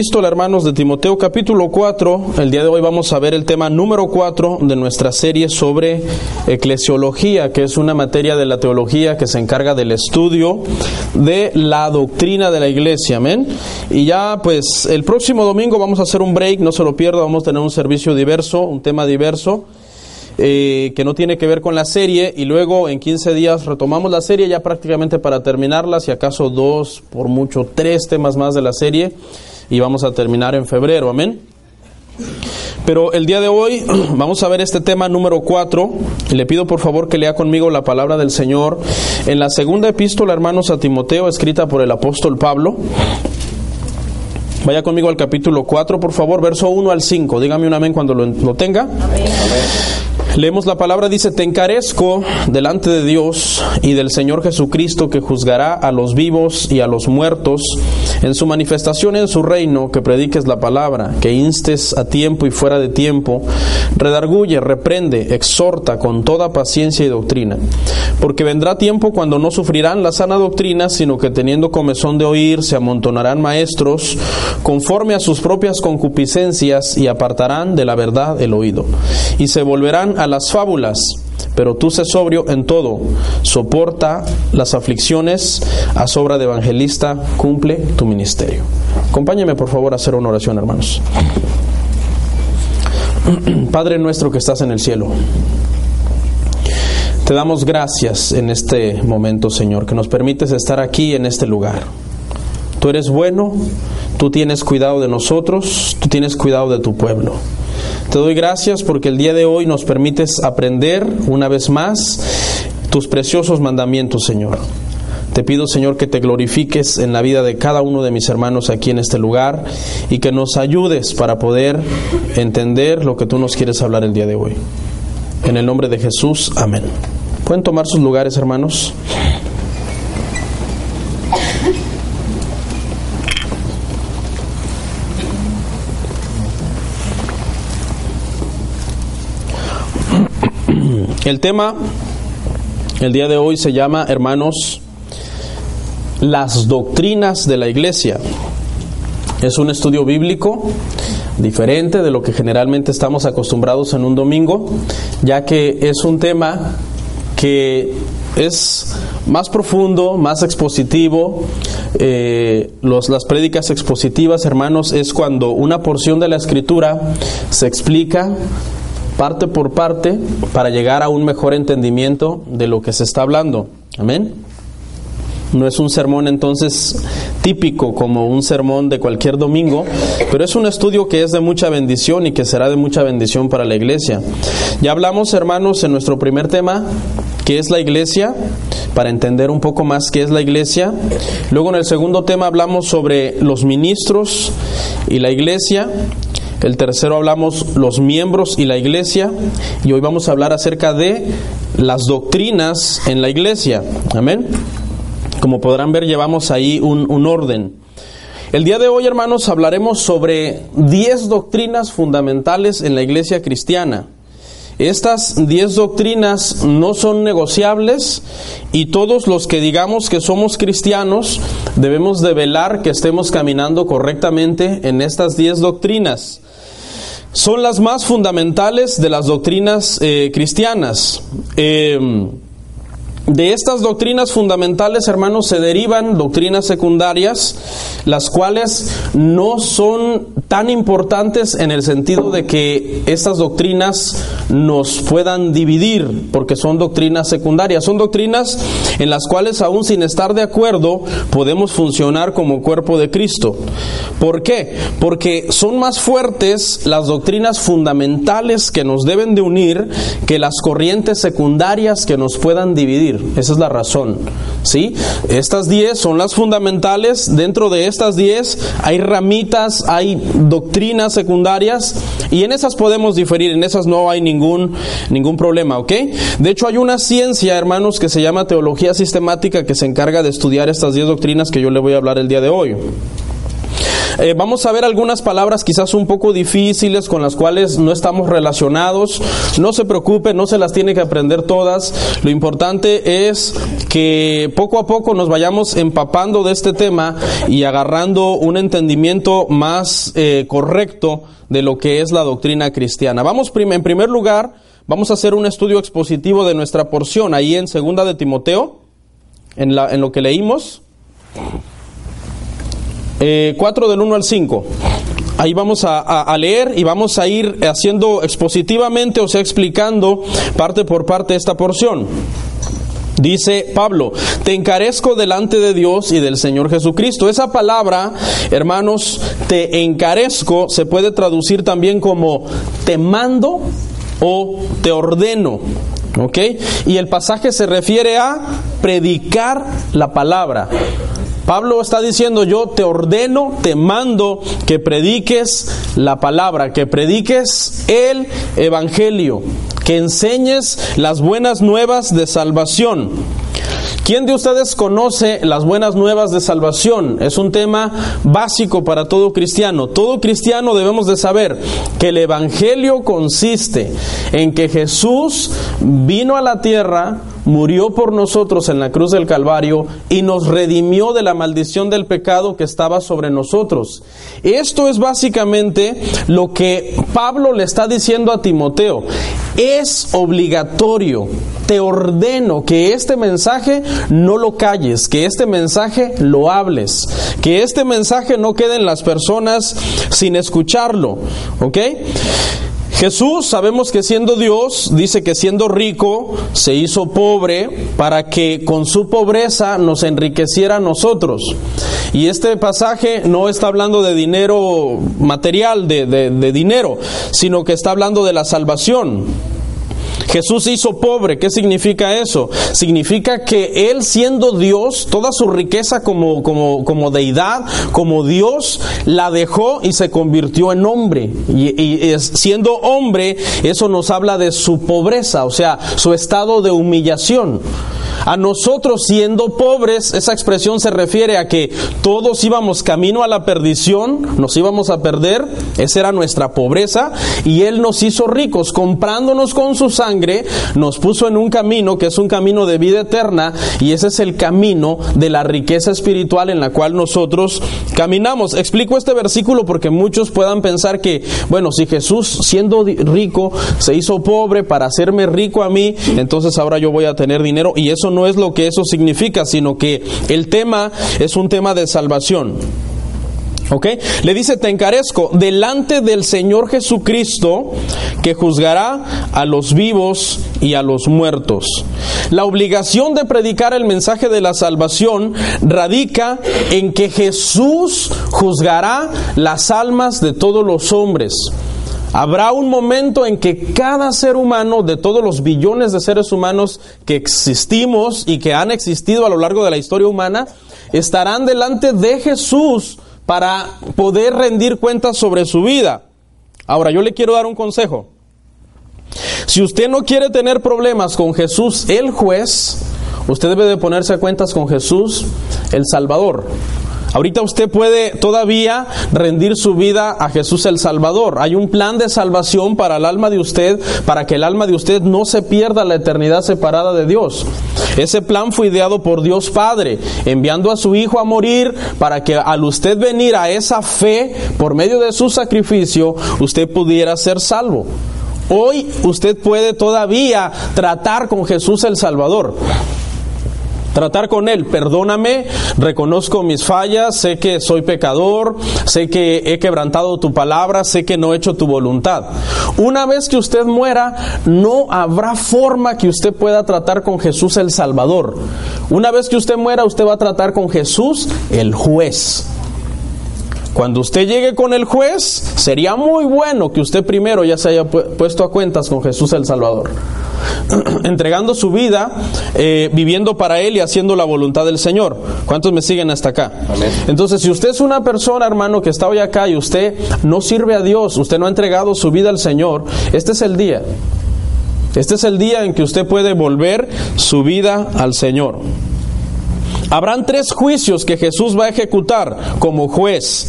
Epístola, hermanos, de Timoteo capítulo 4. El día de hoy vamos a ver el tema número 4 de nuestra serie sobre eclesiología, que es una materia de la teología que se encarga del estudio de la doctrina de la iglesia. Amén. Y ya, pues, el próximo domingo vamos a hacer un break, no se lo pierda, vamos a tener un servicio diverso, un tema diverso. Eh, que no tiene que ver con la serie y luego en 15 días retomamos la serie ya prácticamente para terminarla, si acaso dos, por mucho tres temas más de la serie y vamos a terminar en febrero, amén. Pero el día de hoy vamos a ver este tema número 4. Le pido por favor que lea conmigo la palabra del Señor en la segunda epístola, hermanos, a Timoteo, escrita por el apóstol Pablo. Vaya conmigo al capítulo 4, por favor, verso 1 al 5. Dígame un amén cuando lo, tenga. Amén. Leemos la palabra, dice, te encarezco delante de Dios y del Señor Jesucristo que juzgará a los vivos y a los muertos en su manifestación en su reino, que prediques la palabra, que instes a tiempo y fuera de tiempo, redarguye, reprende, exhorta con toda paciencia y doctrina. Porque vendrá tiempo cuando no sufrirán la sana doctrina, sino que teniendo comezón de oír, se amontonarán maestros conforme a sus propias concupiscencias y apartarán de la verdad el oído. Y se volverán a las fábulas, pero tú sé sobrio en todo, soporta las aflicciones, a sobra de evangelista, cumple tu ministerio. Acompáñeme por favor a hacer una oración, hermanos. Padre nuestro que estás en el cielo, te damos gracias en este momento, Señor, que nos permites estar aquí en este lugar. Tú eres bueno, tú tienes cuidado de nosotros, tú tienes cuidado de tu pueblo. Te doy gracias porque el día de hoy nos permites aprender una vez más tus preciosos mandamientos, Señor. Te pido, Señor, que te glorifiques en la vida de cada uno de mis hermanos aquí en este lugar y que nos ayudes para poder entender lo que tú nos quieres hablar el día de hoy. En el nombre de Jesús, amén. ¿Pueden tomar sus lugares, hermanos? El tema el día de hoy se llama, hermanos, las doctrinas de la iglesia. Es un estudio bíblico diferente de lo que generalmente estamos acostumbrados en un domingo, ya que es un tema que es más profundo, más expositivo. Eh, los, las prédicas expositivas, hermanos, es cuando una porción de la escritura se explica parte por parte para llegar a un mejor entendimiento de lo que se está hablando. Amén. No es un sermón entonces típico como un sermón de cualquier domingo, pero es un estudio que es de mucha bendición y que será de mucha bendición para la iglesia. Ya hablamos, hermanos, en nuestro primer tema, qué es la iglesia, para entender un poco más qué es la iglesia. Luego en el segundo tema hablamos sobre los ministros y la iglesia. El tercero hablamos los miembros y la iglesia. Y hoy vamos a hablar acerca de las doctrinas en la iglesia. Amén. Como podrán ver, llevamos ahí un, un orden. El día de hoy, hermanos, hablaremos sobre 10 doctrinas fundamentales en la iglesia cristiana. Estas diez doctrinas no son negociables y todos los que digamos que somos cristianos debemos de velar que estemos caminando correctamente en estas diez doctrinas son las más fundamentales de las doctrinas eh, cristianas. Em, de estas doctrinas fundamentales, hermanos, se derivan doctrinas secundarias, las cuales no son tan importantes en el sentido de que estas doctrinas nos puedan dividir, porque son doctrinas secundarias. Son doctrinas en las cuales, aún sin estar de acuerdo, podemos funcionar como cuerpo de Cristo. ¿Por qué? Porque son más fuertes las doctrinas fundamentales que nos deben de unir que las corrientes secundarias que nos puedan dividir. Esa es la razón. ¿sí? Estas 10 son las fundamentales. Dentro de estas 10 hay ramitas, hay doctrinas secundarias y en esas podemos diferir. En esas no hay ningún, ningún problema. ¿ok? De hecho, hay una ciencia, hermanos, que se llama teología sistemática que se encarga de estudiar estas 10 doctrinas que yo le voy a hablar el día de hoy. Eh, vamos a ver algunas palabras quizás un poco difíciles con las cuales no estamos relacionados. No se preocupe, no se las tiene que aprender todas. Lo importante es que poco a poco nos vayamos empapando de este tema y agarrando un entendimiento más eh, correcto de lo que es la doctrina cristiana. Vamos en primer lugar, vamos a hacer un estudio expositivo de nuestra porción ahí en segunda de Timoteo, en, lo que leímos. 4 eh, del 1 al 5. Ahí vamos a, leer y vamos a ir haciendo expositivamente, o sea, explicando parte por parte esta porción. Dice Pablo, te encarezco delante de Dios y del Señor Jesucristo. Esa palabra, hermanos, te encarezco, se puede traducir también como te mando o te ordeno. ¿Ok? Y el pasaje se refiere a predicar la palabra. Pablo está diciendo, yo te ordeno, te mando que prediques la palabra, que prediques el Evangelio, que enseñes las buenas nuevas de salvación. ¿Quién de ustedes conoce las buenas nuevas de salvación? Es un tema básico para todo cristiano. Todo cristiano debemos de saber que el Evangelio consiste en que Jesús vino a la tierra, murió por nosotros en la cruz del Calvario y nos redimió de la maldición del pecado que estaba sobre nosotros. Esto es básicamente lo que Pablo le está diciendo a Timoteo. Es obligatorio, te ordeno que este mensaje no lo calles, que este mensaje lo hables, que este mensaje no quede en las personas sin escucharlo. ¿Ok? Jesús sabemos que siendo Dios, dice que siendo rico, se hizo pobre para que con su pobreza nos enriqueciera a nosotros. Y este pasaje no está hablando de dinero material, de, de dinero, sino que está hablando de la salvación. Jesús hizo pobre. ¿Qué significa eso? Significa que Él siendo Dios, toda su riqueza como, como, como deidad, como Dios, la dejó y se convirtió en hombre. Y, y siendo hombre, eso nos habla de su pobreza, o sea, su estado de humillación. A nosotros siendo pobres, esa expresión se refiere a que todos íbamos camino a la perdición, nos íbamos a perder, esa era nuestra pobreza, y Él nos hizo ricos, comprándonos con su sangre, nos puso en un camino que es un camino de vida eterna, y ese es el camino de la riqueza espiritual en la cual nosotros caminamos. Explico este versículo porque muchos puedan pensar que, bueno, si Jesús siendo rico se hizo pobre para hacerme rico a mí, entonces ahora yo voy a tener dinero, y eso no es lo que eso significa, sino que el tema es un tema de salvación. ¿Ok? Le dice, te encarezco delante del Señor Jesucristo que juzgará a los vivos y a los muertos. La obligación de predicar el mensaje de la salvación radica en que Jesús juzgará las almas de todos los hombres. Habrá un momento en que cada ser humano, de todos los billones de seres humanos que existimos y que han existido a lo largo de la historia humana, estarán delante de Jesús para poder rendir cuentas sobre su vida. Ahora, yo le quiero dar un consejo. Si usted no quiere tener problemas con Jesús, el juez, usted debe de ponerse a cuentas con Jesús, el Salvador. Ahorita usted puede todavía rendir su vida a Jesús el Salvador. Hay un plan de salvación para el alma de usted, para que el alma de usted no se pierda la eternidad separada de Dios. Ese plan fue ideado por Dios Padre, enviando a su Hijo a morir para que al usted venir a esa fe por medio de su sacrificio, usted pudiera ser salvo. Hoy usted puede todavía tratar con Jesús el Salvador. Tratar con Él, perdóname, reconozco mis fallas, sé que soy pecador, sé que he quebrantado tu palabra, sé que no he hecho tu voluntad. Una vez que usted muera, no habrá forma que usted pueda tratar con Jesús el Salvador. Una vez que usted muera, usted va a tratar con Jesús el juez. Cuando usted llegue con el juez, sería muy bueno que usted primero ya se haya puesto a cuentas con Jesús el Salvador. entregando su vida, eh, viviendo para Él y haciendo la voluntad del Señor. ¿Cuántos me siguen hasta acá? Entonces, si usted es una persona, hermano, que está hoy acá y usted no sirve a Dios, usted no ha entregado su vida al Señor, este es el día. Este es el día en que usted puede volver su vida al Señor. Habrán tres juicios que Jesús va a ejecutar como juez.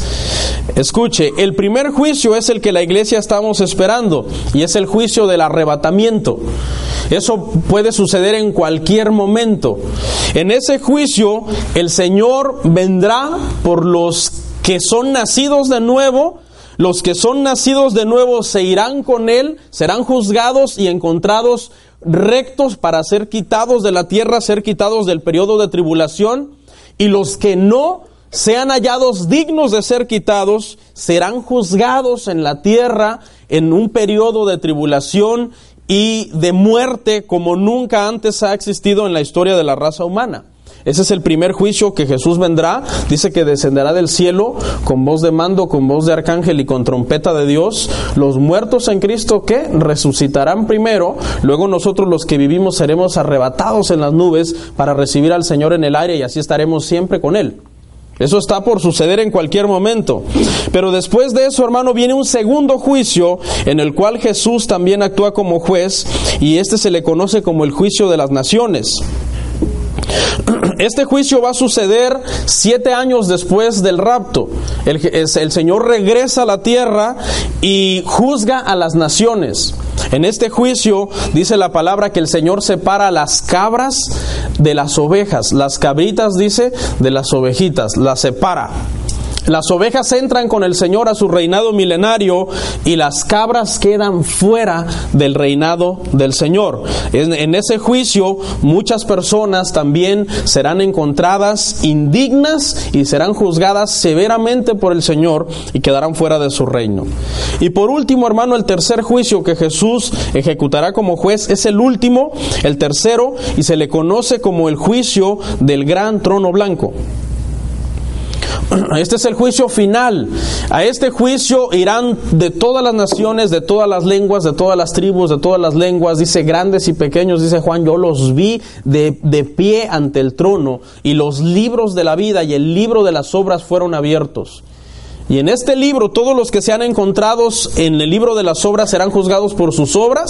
Escuche, el primer juicio es el que la iglesia estamos esperando y es el juicio del arrebatamiento. Eso puede suceder en cualquier momento. En ese juicio el Señor vendrá por los que son nacidos de nuevo, los que son nacidos de nuevo se irán con Él, serán juzgados y encontrados rectos para ser quitados de la tierra, ser quitados del periodo de tribulación, y los que no sean hallados dignos de ser quitados, serán juzgados en la tierra en un periodo de tribulación y de muerte como nunca antes ha existido en la historia de la raza humana. Ese es el primer juicio que Jesús vendrá. Dice que descenderá del cielo con voz de mando, con voz de arcángel y con trompeta de Dios. Los muertos en Cristo que resucitarán primero. Luego nosotros los que vivimos seremos arrebatados en las nubes para recibir al Señor en el aire y así estaremos siempre con Él. Eso está por suceder en cualquier momento. Pero después de eso, hermano, viene un segundo juicio en el cual Jesús también actúa como juez y este se le conoce como el juicio de las naciones. Este juicio va a suceder siete años después del rapto. El, Señor regresa a la tierra y juzga a las naciones. En este juicio dice la palabra que el Señor separa las cabras de las ovejas, las cabritas dice de las ovejitas, las separa. Las ovejas entran con el Señor a su reinado milenario y las cabras quedan fuera del reinado del Señor. En, ese juicio muchas personas también serán encontradas indignas y serán juzgadas severamente por el Señor y quedarán fuera de su reino. Y por último, hermano, el tercer juicio que Jesús ejecutará como juez es el último, el tercero, y se le conoce como el juicio del gran trono blanco. Este es el juicio final. A este juicio irán de todas las naciones, de todas las lenguas, de todas las tribus, de todas las lenguas. Dice grandes y pequeños, dice Juan, yo los vi de, de pie ante el trono y los libros de la vida y el libro de las obras fueron abiertos. Y en este libro todos los que sean encontrados en el libro de las obras serán juzgados por sus obras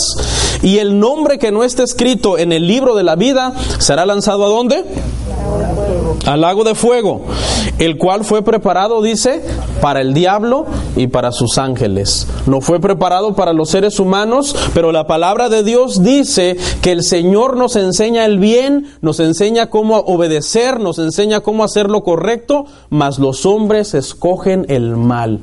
y el nombre que no esté escrito en el libro de la vida será lanzado a dónde? Al lago de fuego, el cual fue preparado, dice, para el diablo y para sus ángeles. No fue preparado para los seres humanos, pero la palabra de Dios dice que el Señor nos enseña el bien, nos enseña cómo obedecer, nos enseña cómo hacer lo correcto, mas los hombres escogen el mal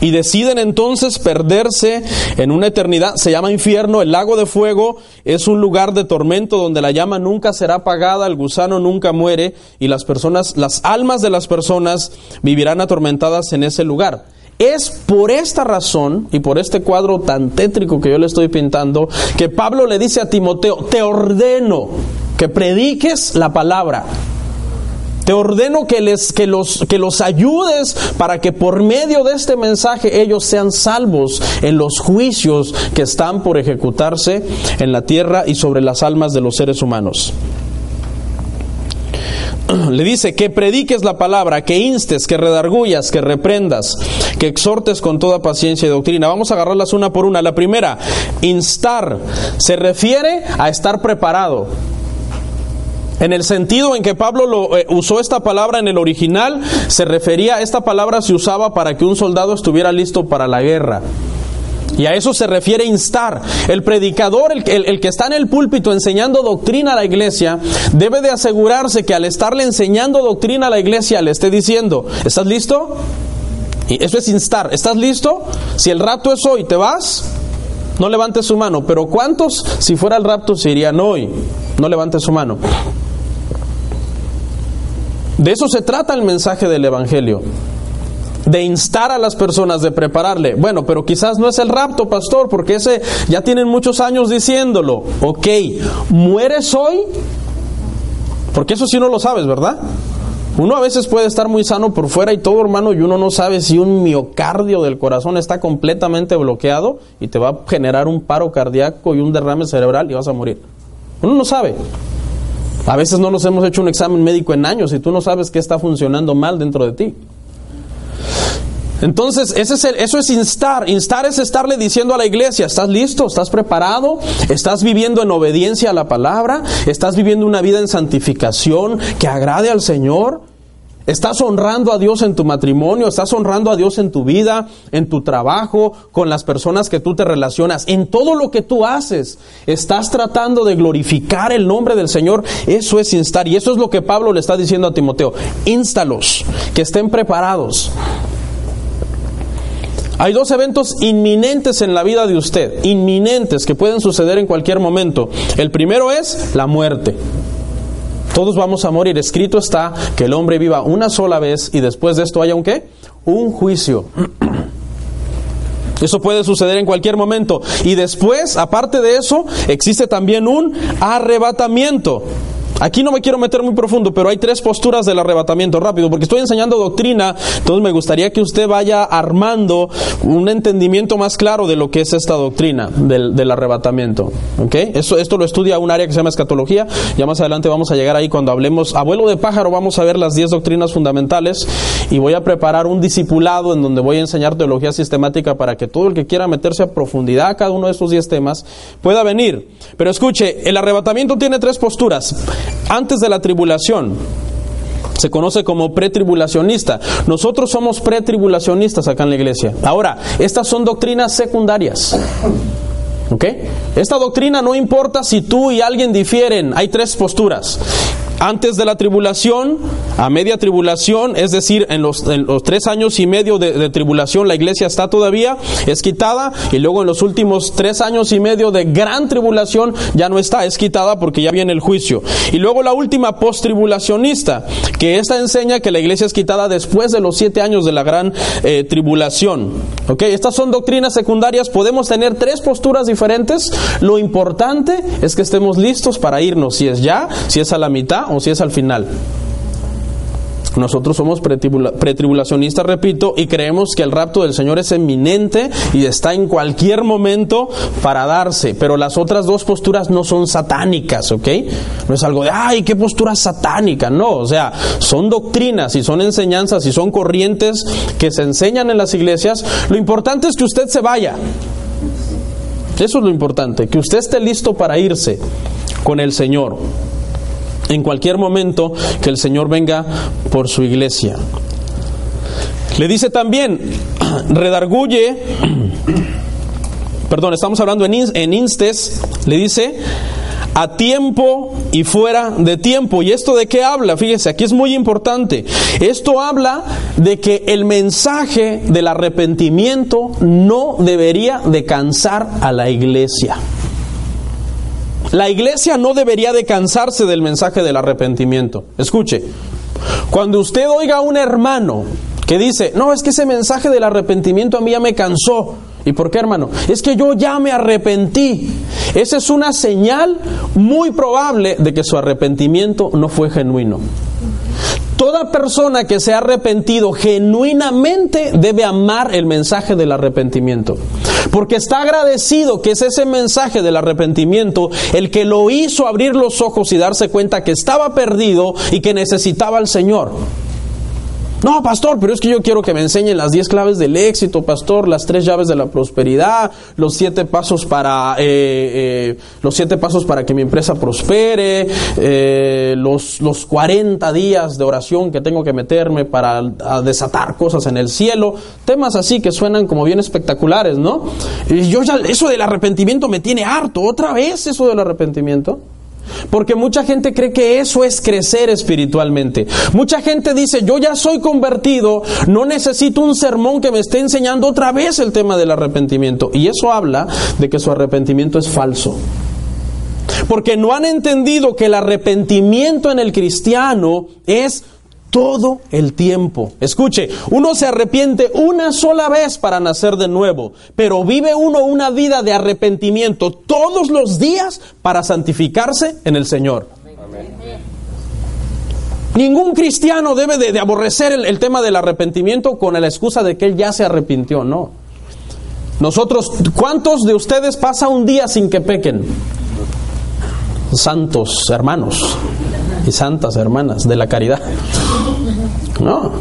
y deciden entonces perderse en una eternidad. Se llama infierno, el lago de fuego es un lugar de tormento donde la llama nunca será apagada, el gusano nunca muere y las personas, las almas de las personas vivirán atormentadas en ese lugar. Es por esta razón y por este cuadro tan tétrico que yo le estoy pintando que Pablo le dice a Timoteo, te ordeno que prediques la palabra. Te ordeno que, les, que, los, que los ayudes para que por medio de este mensaje ellos sean salvos en los juicios que están por ejecutarse en la tierra y sobre las almas de los seres humanos. Le dice que prediques la palabra, que instes, que redargullas, que reprendas, que exhortes con toda paciencia y doctrina. Vamos a agarrarlas una por una. La primera, instar, se refiere a estar preparado. En el sentido en que Pablo lo, eh, usó esta palabra en el original, se refería, esta palabra se usaba para que un soldado estuviera listo para la guerra. Y a eso se refiere instar. El predicador, el, que está en el púlpito enseñando doctrina a la iglesia, debe de asegurarse que al estarle enseñando doctrina a la iglesia le esté diciendo, ¿estás listo? Y eso es instar, ¿estás listo? Si el rapto es hoy, ¿te vas? No levantes su mano, pero ¿cuántos si fuera el rapto se irían hoy? No levante su mano. De eso se trata el mensaje del Evangelio. De instar a las personas, de prepararle. Bueno, pero quizás no es el rapto, pastor, porque ese ya tienen muchos años diciéndolo. Ok, ¿mueres hoy? Porque eso sí no lo sabes, ¿verdad? Uno a veces puede estar muy sano por fuera y todo, hermano, y uno no sabe si un miocardio del corazón está completamente bloqueado y te va a generar un paro cardíaco y un derrame cerebral y vas a morir. Uno no sabe. A veces no nos hemos hecho un examen médico en años y tú no sabes qué está funcionando mal dentro de ti. Entonces, ese es eso es instar. Instar es estarle diciendo a la iglesia, ¿estás listo? ¿Estás preparado? ¿Estás viviendo en obediencia a la palabra? ¿Estás viviendo una vida en santificación que agrade al Señor? ¿Estás honrando a Dios en tu matrimonio? ¿Estás honrando a Dios en tu vida, en tu trabajo, con las personas que tú te relacionas? En todo lo que tú haces, ¿estás tratando de glorificar el nombre del Señor? Eso es instar. Y eso es lo que Pablo le está diciendo a Timoteo. Instalos, que estén preparados. Hay dos eventos inminentes en la vida de usted, inminentes, que pueden suceder en cualquier momento. El primero es la muerte. Todos vamos a morir. Escrito está que el hombre viva una sola vez y después de esto haya un qué? Un juicio. Eso puede suceder en cualquier momento. Y después, aparte de eso, existe también un arrebatamiento. Aquí no me quiero meter muy profundo, pero hay tres posturas del arrebatamiento rápido, porque estoy enseñando doctrina, entonces me gustaría que usted vaya armando un entendimiento más claro de lo que es esta doctrina del, arrebatamiento. ¿okay? Esto, esto lo estudia un área que se llama escatología, ya más adelante vamos a llegar ahí cuando hablemos, abuelo de pájaro, vamos a ver las diez doctrinas fundamentales y voy a preparar un discipulado en donde voy a enseñar teología sistemática para que todo el que quiera meterse a profundidad a cada uno de estos diez temas pueda venir. Pero escuche, el arrebatamiento tiene tres posturas antes de la tribulación. Se conoce como pretribulacionista. Nosotros somos pretribulacionistas acá en la iglesia. Ahora, estas son doctrinas secundarias. ¿Ok? Esta doctrina no importa si tú y alguien difieren. Hay tres posturas antes de la tribulación, a media tribulación, es decir, en los, tres años y medio de, tribulación la iglesia está todavía, es quitada, y luego en los últimos tres años y medio de gran tribulación ya no está, es quitada porque ya viene el juicio. Y luego la última post-tribulacionista, que esta enseña que la iglesia es quitada después de los siete años de la gran eh, tribulación. ¿Ok? Estas son doctrinas secundarias, podemos tener tres posturas diferentes, lo importante es que estemos listos para irnos, si es ya, si es a la mitad, o si es al final. Nosotros somos pretribulacionistas, repito, y creemos que el rapto del Señor es eminente y está en cualquier momento para darse. Pero las otras dos posturas no son satánicas, ¿ok? No es algo de, ay, qué postura satánica. No, o sea, son doctrinas y son enseñanzas y son corrientes que se enseñan en las iglesias. Lo importante es que usted se vaya. Eso es lo importante, que usted esté listo para irse con el Señor en cualquier momento que el Señor venga por su iglesia. Le dice también, redarguye, perdón, estamos hablando en, instes, le dice, a tiempo y fuera de tiempo. ¿Y esto de qué habla? Fíjese, aquí es muy importante. Esto habla de que el mensaje del arrepentimiento no debería de cansar a la iglesia. La iglesia no debería de cansarse del mensaje del arrepentimiento. Escuche, cuando usted oiga a un hermano que dice, no, es que ese mensaje del arrepentimiento a mí ya me cansó. ¿Y por qué, hermano? Es que yo ya me arrepentí. Esa es una señal muy probable de que su arrepentimiento no fue genuino. Toda persona que se ha arrepentido genuinamente debe amar el mensaje del arrepentimiento. Porque está agradecido que es ese mensaje del arrepentimiento el que lo hizo abrir los ojos y darse cuenta que estaba perdido y que necesitaba al Señor. No, pastor, pero es que yo quiero que me enseñen las diez claves del éxito, pastor, las tres llaves de la prosperidad, los siete pasos para eh, eh, los siete pasos para que mi empresa prospere, eh, los los 40 días de oración que tengo que meterme para desatar cosas en el cielo, temas así que suenan como bien espectaculares, ¿no? Y yo ya eso del arrepentimiento me tiene harto, otra vez eso del arrepentimiento. Porque mucha gente cree que eso es crecer espiritualmente. Mucha gente dice, yo ya soy convertido, no necesito un sermón que me esté enseñando otra vez el tema del arrepentimiento. Y eso habla de que su arrepentimiento es falso. Porque no han entendido que el arrepentimiento en el cristiano es todo el tiempo. Escuche, uno se arrepiente una sola vez para nacer de nuevo, pero vive uno una vida de arrepentimiento todos los días para santificarse en el Señor. Ningún cristiano debe de, aborrecer el, el tema del arrepentimiento con la excusa de que él ya se arrepintió, no. Nosotros, ¿cuántos de ustedes pasa un día sin que pequen? Santos hermanos y santas hermanas de la caridad. No.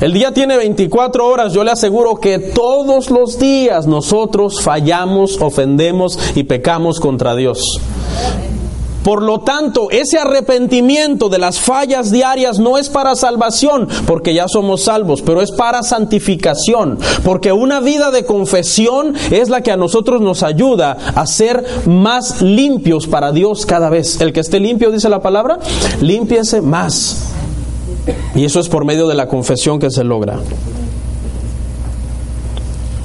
El día tiene 24 horas, yo le aseguro que todos los días nosotros fallamos, ofendemos y pecamos contra Dios. Por lo tanto, ese arrepentimiento de las fallas diarias no es para salvación, porque ya somos salvos, pero es para santificación, porque una vida de confesión es la que a nosotros nos ayuda a ser más limpios para Dios cada vez. El que esté limpio, dice la palabra, límpiese más. Y eso es por medio de la confesión que se logra.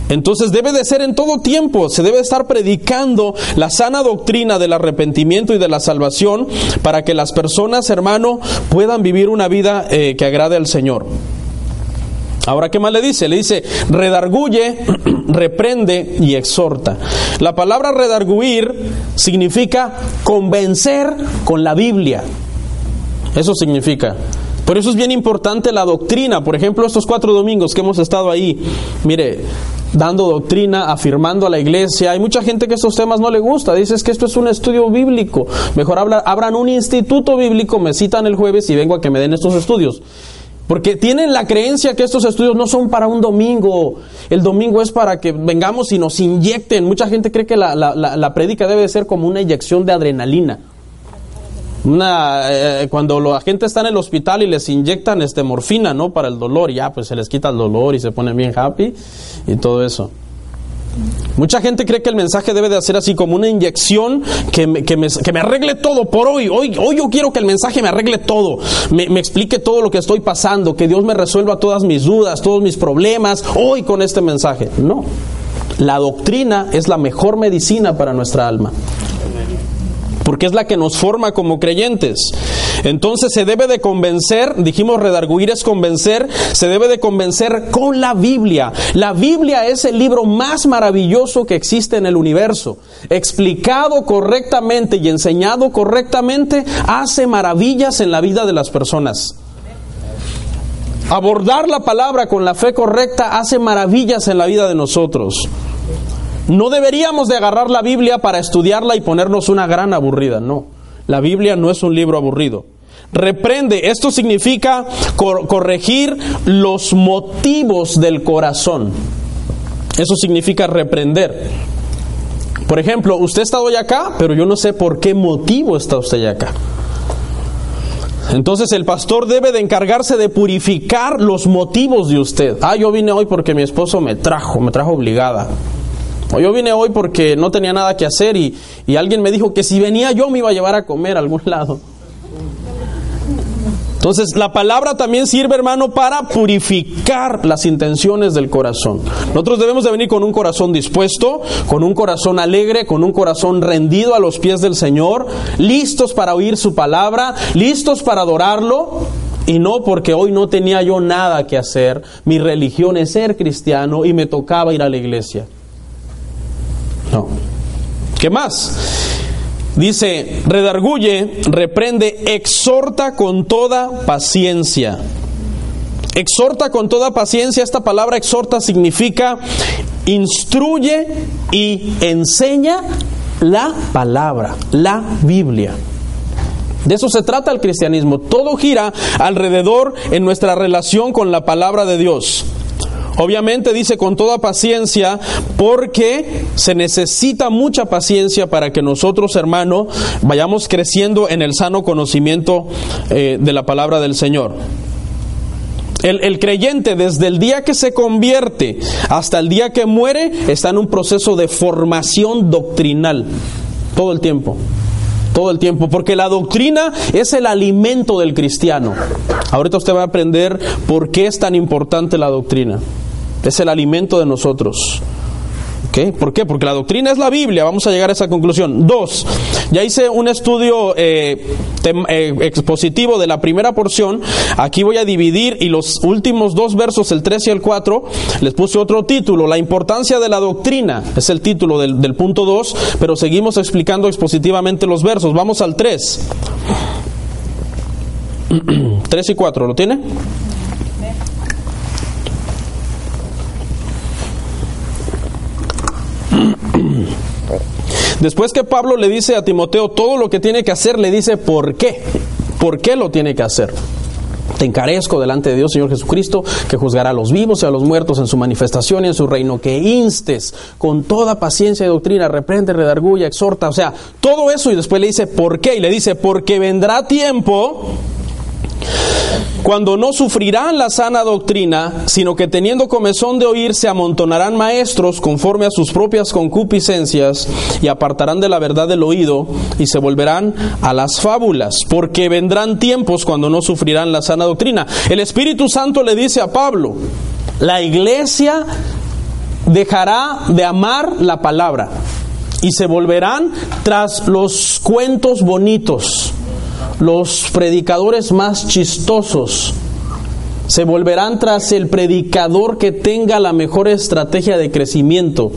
Entonces debe de ser en todo tiempo, se debe estar predicando la sana doctrina del arrepentimiento y de la salvación para que las personas, hermano, puedan vivir una vida eh, que agrade al Señor. Ahora, ¿qué más le dice? Le dice, redarguye, reprende y exhorta. La palabra redarguir significa convencer con la Biblia. Eso significa. Por eso es bien importante la doctrina. Por ejemplo, estos cuatro domingos que hemos estado ahí, mire, dando doctrina, afirmando a la iglesia. Hay mucha gente que estos temas no le gusta. Dices que esto es un estudio bíblico. Mejor abran un instituto bíblico, me citan el jueves y vengo a que me den estos estudios. Porque tienen la creencia que estos estudios no son para un domingo. El domingo es para que vengamos y nos inyecten. Mucha gente cree que la, la, la prédica debe ser como una inyección de adrenalina. Una, eh, cuando la gente está en el hospital y les inyectan este morfina, ¿no? Para el dolor, ya pues se les quita el dolor y se ponen bien happy y todo eso. Mucha gente cree que el mensaje debe de hacer así como una inyección que me, que me, que me arregle todo por hoy. hoy. Hoy yo quiero que el mensaje me arregle todo, me, me, explique todo lo que estoy pasando, que Dios me resuelva todas mis dudas, todos mis problemas, hoy con este mensaje. No, la doctrina es la mejor medicina para nuestra alma porque es la que nos forma como creyentes. Entonces se debe de convencer, dijimos redarguir es convencer, se debe de convencer con la Biblia. La Biblia es el libro más maravilloso que existe en el universo. Explicado correctamente y enseñado correctamente, hace maravillas en la vida de las personas. Abordar la palabra con la fe correcta hace maravillas en la vida de nosotros. No deberíamos de agarrar la Biblia para estudiarla y ponernos una gran aburrida, no. La Biblia no es un libro aburrido. Reprende, esto significa corregir los motivos del corazón. Eso significa reprender. Por ejemplo, usted está hoy acá, pero yo no sé por qué motivo está usted acá. Entonces el pastor debe de encargarse de purificar los motivos de usted. Ah, yo vine hoy porque mi esposo me trajo, me trajo obligada. O yo vine hoy porque no tenía nada que hacer y, alguien me dijo que si venía yo me iba a llevar a comer a algún lado. Entonces la palabra también sirve, hermano, para purificar las intenciones del corazón. Nosotros debemos de venir con un corazón dispuesto, con un corazón alegre, con un corazón rendido a los pies del Señor, listos para oír su palabra, listos para adorarlo. Y no porque hoy no tenía yo nada que hacer, mi religión es ser cristiano y me tocaba ir a la iglesia. ¿Qué más? Dice, redarguye, reprende, exhorta con toda paciencia. Exhorta con toda paciencia, esta palabra exhorta significa instruye y enseña la palabra, la Biblia. De eso se trata el cristianismo. Todo gira alrededor en nuestra relación con la palabra de Dios. Obviamente dice con toda paciencia porque se necesita mucha paciencia para que nosotros, hermano, vayamos creciendo en el sano conocimiento eh, de la palabra del Señor. El, el, creyente desde el día que se convierte hasta el día que muere está en un proceso de formación doctrinal todo el tiempo. Todo el tiempo, porque la doctrina es el alimento del cristiano. Ahorita usted va a aprender por qué es tan importante la doctrina es el alimento de nosotros. ¿Por qué? Porque la doctrina es la Biblia, vamos a llegar a esa conclusión. Dos, ya hice un estudio eh, eh, expositivo de la primera porción, aquí voy a dividir y los últimos dos versos, el 3 y el 4, les puse otro título, la importancia de la doctrina, es el título del, punto 2, pero seguimos explicando expositivamente los versos. Vamos al 3. 3 y 4, ¿lo tiene? Después que Pablo le dice a Timoteo todo lo que tiene que hacer, le dice por qué. ¿Por qué lo tiene que hacer? Te encarezco delante de Dios, Señor Jesucristo, que juzgará a los vivos y a los muertos en su manifestación y en su reino, que instes con toda paciencia y doctrina, reprende, redarguya, exhorta, o sea, todo eso y después le dice, ¿por qué? Y le dice, porque vendrá tiempo cuando no sufrirán la sana doctrina, sino que teniendo comezón de oír se amontonarán maestros conforme a sus propias concupiscencias y apartarán de la verdad del oído y se volverán a las fábulas, porque vendrán tiempos cuando no sufrirán la sana doctrina. El Espíritu Santo le dice a Pablo, la iglesia dejará de amar la palabra y se volverán tras los cuentos bonitos los predicadores más chistosos se volverán tras el predicador que tenga la mejor estrategia de crecimiento.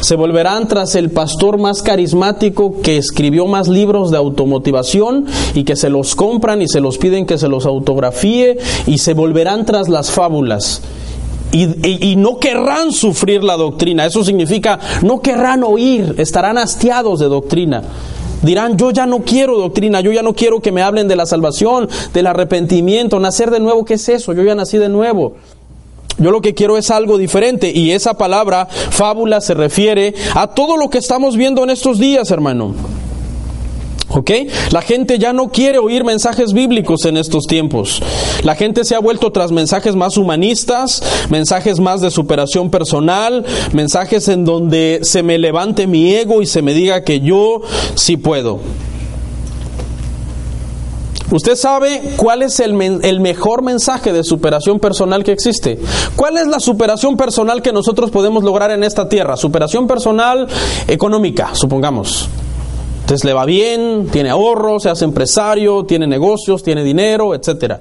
Se volverán tras el pastor más carismático que escribió más libros de automotivación y que se los compran y se los piden que se los autografíe y se volverán tras las fábulas. Y, y, no querrán sufrir la doctrina. Eso significa, no querrán oír, estarán hastiados de doctrina. Dirán, yo ya no quiero doctrina, yo ya no quiero que me hablen de la salvación, del arrepentimiento, nacer de nuevo, ¿qué es eso? Yo ya nací de nuevo. Yo lo que quiero es algo diferente y esa palabra fábula se refiere a todo lo que estamos viendo en estos días, hermano. La gente ya no quiere oír mensajes bíblicos en estos tiempos. La gente se ha vuelto tras mensajes más humanistas, mensajes más de superación personal, mensajes en donde se me levante mi ego y se me diga que yo sí puedo. ¿Usted sabe cuál es el, mejor mensaje de superación personal que existe? ¿Cuál es la superación personal que nosotros podemos lograr en esta tierra? Superación personal económica, supongamos. Entonces le va bien, tiene ahorros, se hace empresario, tiene negocios, tiene dinero, etc.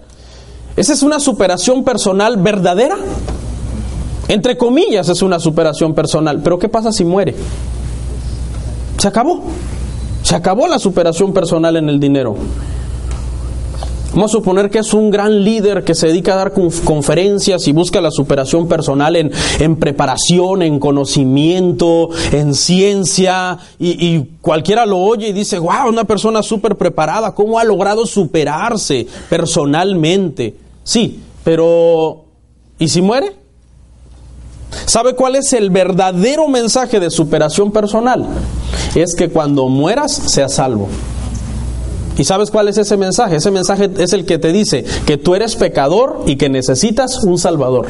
¿Esa es una superación personal verdadera? Entre comillas es una superación personal, pero ¿qué pasa si muere? Se acabó. Se acabó la superación personal en el dinero. Vamos a suponer que es un gran líder que se dedica a dar conferencias y busca la superación personal en, preparación, en conocimiento, en ciencia, y, cualquiera lo oye y dice, wow, una persona súper preparada, ¿cómo ha logrado superarse personalmente? Sí, pero ¿y si muere? ¿Sabe cuál es el verdadero mensaje de superación personal? Es que cuando mueras seas salvo. ¿Y sabes cuál es ese mensaje? Ese mensaje es el que te dice que tú eres pecador y que necesitas un Salvador.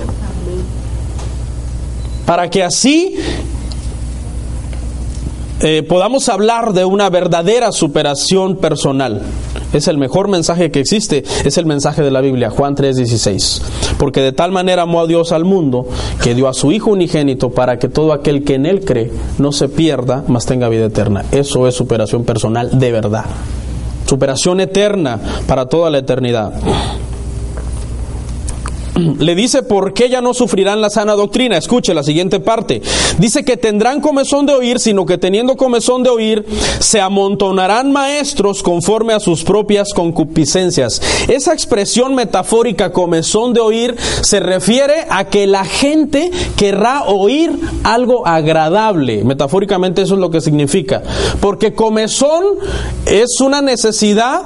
Para que así eh, podamos hablar de una verdadera superación personal. Es el mejor mensaje que existe, es el mensaje de la Biblia, Juan 3:16. Porque de tal manera amó a Dios al mundo que dio a su Hijo unigénito para que todo aquel que en Él cree no se pierda, mas tenga vida eterna. Eso es superación personal de verdad superación eterna para toda la eternidad. Le dice por qué ya no sufrirán la sana doctrina. Escuche la siguiente parte. Dice que tendrán comezón de oír, sino que teniendo comezón de oír, se amontonarán maestros conforme a sus propias concupiscencias. Esa expresión metafórica comezón de oír se refiere a que la gente querrá oír algo agradable. Metafóricamente eso es lo que significa. Porque comezón es una necesidad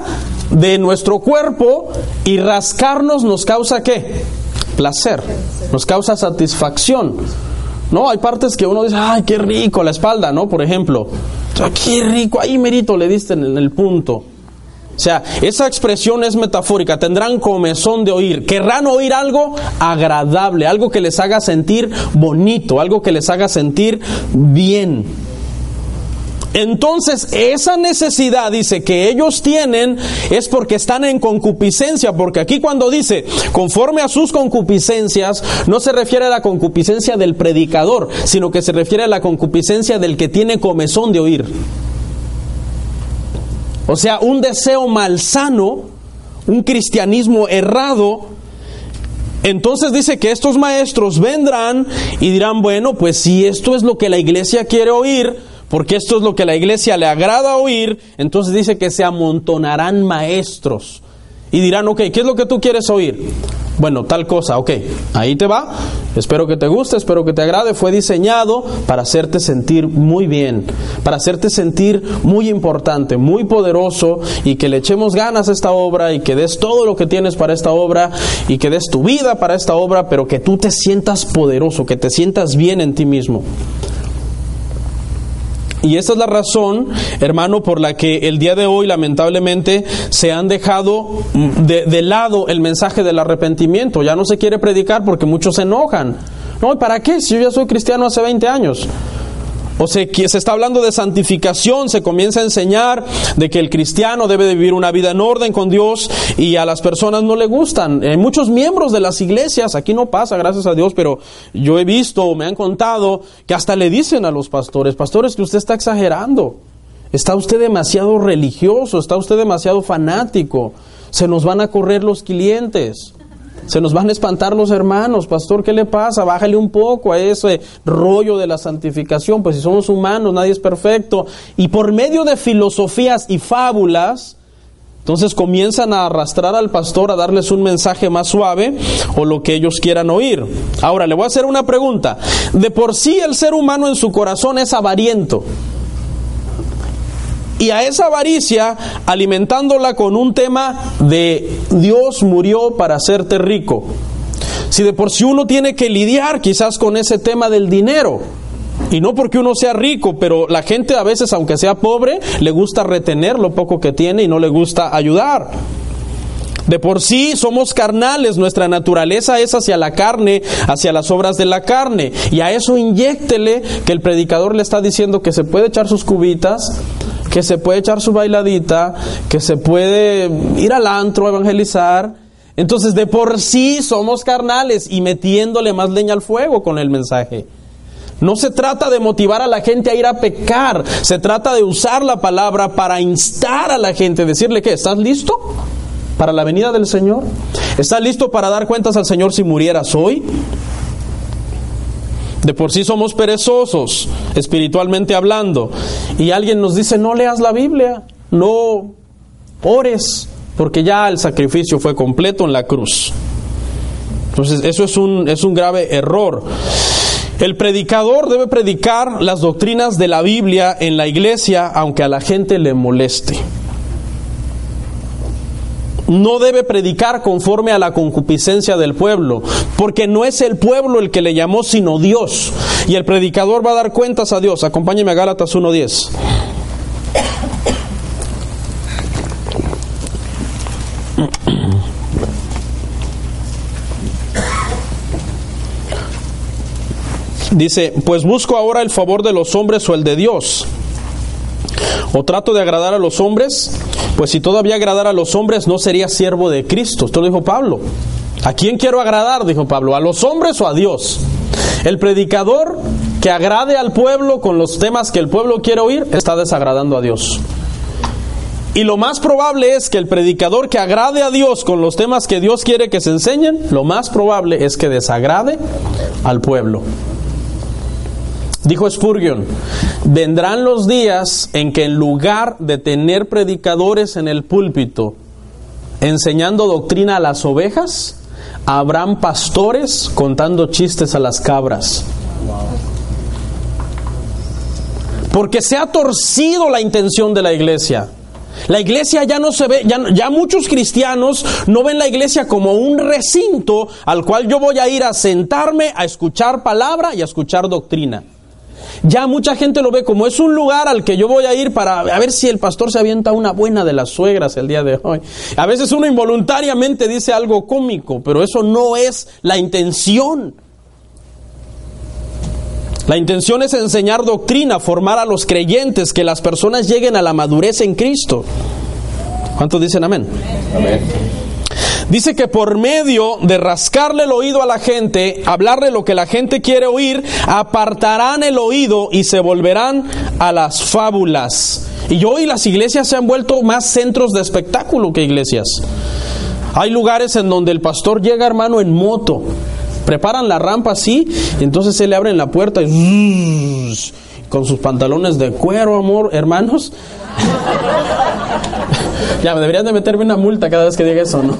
de nuestro cuerpo y rascarnos nos causa qué? Placer, nos causa satisfacción. No, hay partes que uno dice, ay, qué rico la espalda, ¿no? Por ejemplo, qué rico, ahí merito le diste en el punto. O sea, esa expresión es metafórica, tendrán comezón de oír, querrán oír algo agradable, algo que les haga sentir bonito, algo que les haga sentir bien. Entonces, esa necesidad, dice, que ellos tienen es porque están en concupiscencia, porque aquí cuando dice, conforme a sus concupiscencias, no se refiere a la concupiscencia del predicador, sino que se refiere a la concupiscencia del que tiene comezón de oír. O sea, un deseo malsano, un cristianismo errado, entonces dice que estos maestros vendrán y dirán, bueno, pues si esto es lo que la iglesia quiere oír, porque esto es lo que la iglesia le agrada oír, entonces dice que se amontonarán maestros y dirán, ok, ¿qué es lo que tú quieres oír? Bueno, tal cosa, ok, ahí te va, espero que te guste, espero que te agrade, fue diseñado para hacerte sentir muy bien, para hacerte sentir muy importante, muy poderoso y que le echemos ganas a esta obra y que des todo lo que tienes para esta obra y que des tu vida para esta obra, pero que tú te sientas poderoso, que te sientas bien en ti mismo. Y esa es la razón, hermano, por la que el día de hoy lamentablemente se han dejado mm, de, lado el mensaje del arrepentimiento. Ya no se quiere predicar porque muchos se enojan. No, ¿para qué? Si yo ya soy cristiano hace 20 años. O se, se está hablando de santificación, se comienza a enseñar de que el cristiano debe de vivir una vida en orden con Dios y a las personas no le gustan. Hay muchos miembros de las iglesias, aquí no pasa, gracias a Dios, pero yo he visto, me han contado, que hasta le dicen a los pastores, pastores, que usted está exagerando, está usted demasiado religioso, está usted demasiado fanático, se nos van a correr los clientes. Se nos van a espantar los hermanos, pastor, ¿qué le pasa? Bájale un poco a ese rollo de la santificación, pues si somos humanos, nadie es perfecto. Y por medio de filosofías y fábulas, entonces comienzan a arrastrar al pastor a darles un mensaje más suave o lo que ellos quieran oír. Ahora, le voy a hacer una pregunta. De por sí el ser humano en su corazón es avariento y a esa avaricia alimentándola con un tema de Dios murió para hacerte rico. Si de por sí uno tiene que lidiar quizás con ese tema del dinero, y no porque uno sea rico, pero la gente a veces, aunque sea pobre, le gusta retener lo poco que tiene y no le gusta ayudar. De por sí somos carnales, nuestra naturaleza es hacia la carne, hacia las obras de la carne. Y a eso inyéctele que el predicador le está diciendo que se puede echar sus cubitas, que se puede echar su bailadita, que se puede ir al antro a evangelizar. Entonces, de por sí somos carnales y metiéndole más leña al fuego con el mensaje. No se trata de motivar a la gente a ir a pecar, se trata de usar la palabra para instar a la gente, decirle que, ¿estás listo para la venida del Señor? ¿Estás listo para dar cuentas al Señor si murieras hoy? De por sí somos perezosos, espiritualmente hablando. Y alguien nos dice, no leas la Biblia, no ores, porque ya el sacrificio fue completo en la cruz. Entonces, eso es un, es un grave error. El predicador debe predicar las doctrinas de la Biblia en la iglesia, aunque a la gente le moleste no debe predicar conforme a la concupiscencia del pueblo, porque no es el pueblo el que le llamó, sino Dios. Y el predicador va a dar cuentas a Dios. Acompáñeme a Gálatas 1.10. Dice, pues busco ahora el favor de los hombres o el de Dios. ¿O trato de agradar a los hombres? Pues si todavía agradar a los hombres, no sería siervo de Cristo. Esto lo dijo Pablo. ¿A quién quiero agradar? Dijo Pablo. ¿A los hombres o a Dios? El predicador que agrade al pueblo con los temas que el pueblo quiere oír está desagradando a Dios. Y lo más probable es que el predicador que agrade a Dios con los temas que Dios quiere que se enseñen, lo más probable es que desagrade al pueblo. Dijo Spurgeon, vendrán los días en que en lugar de tener predicadores en el púlpito enseñando doctrina a las ovejas, habrán pastores contando chistes a las cabras. Porque se ha torcido la intención de la iglesia. La iglesia ya no se ve, ya, ya, muchos cristianos no ven la iglesia como un recinto al cual yo voy a ir a sentarme a escuchar palabra y a escuchar doctrina. Ya mucha gente lo ve como es un lugar al que yo voy a ir para a ver si el pastor se avienta una buena de las suegras el día de hoy. A veces uno involuntariamente dice algo cómico, pero eso no es la intención. La intención es enseñar doctrina, formar a los creyentes, que las personas lleguen a la madurez en Cristo. ¿Cuántos dicen amén? Amén. Dice que por medio de rascarle el oído a la gente, hablarle lo que la gente quiere oír, apartarán el oído y se volverán a las fábulas. Y hoy las iglesias se han vuelto más centros de espectáculo que iglesias. Hay lugares en donde el pastor llega, hermano, en moto. Preparan la rampa así, y entonces se le abren la puerta y con sus pantalones de cuero, amor, hermanos. Ya, deberían de meterme una multa cada vez que diga eso, ¿no?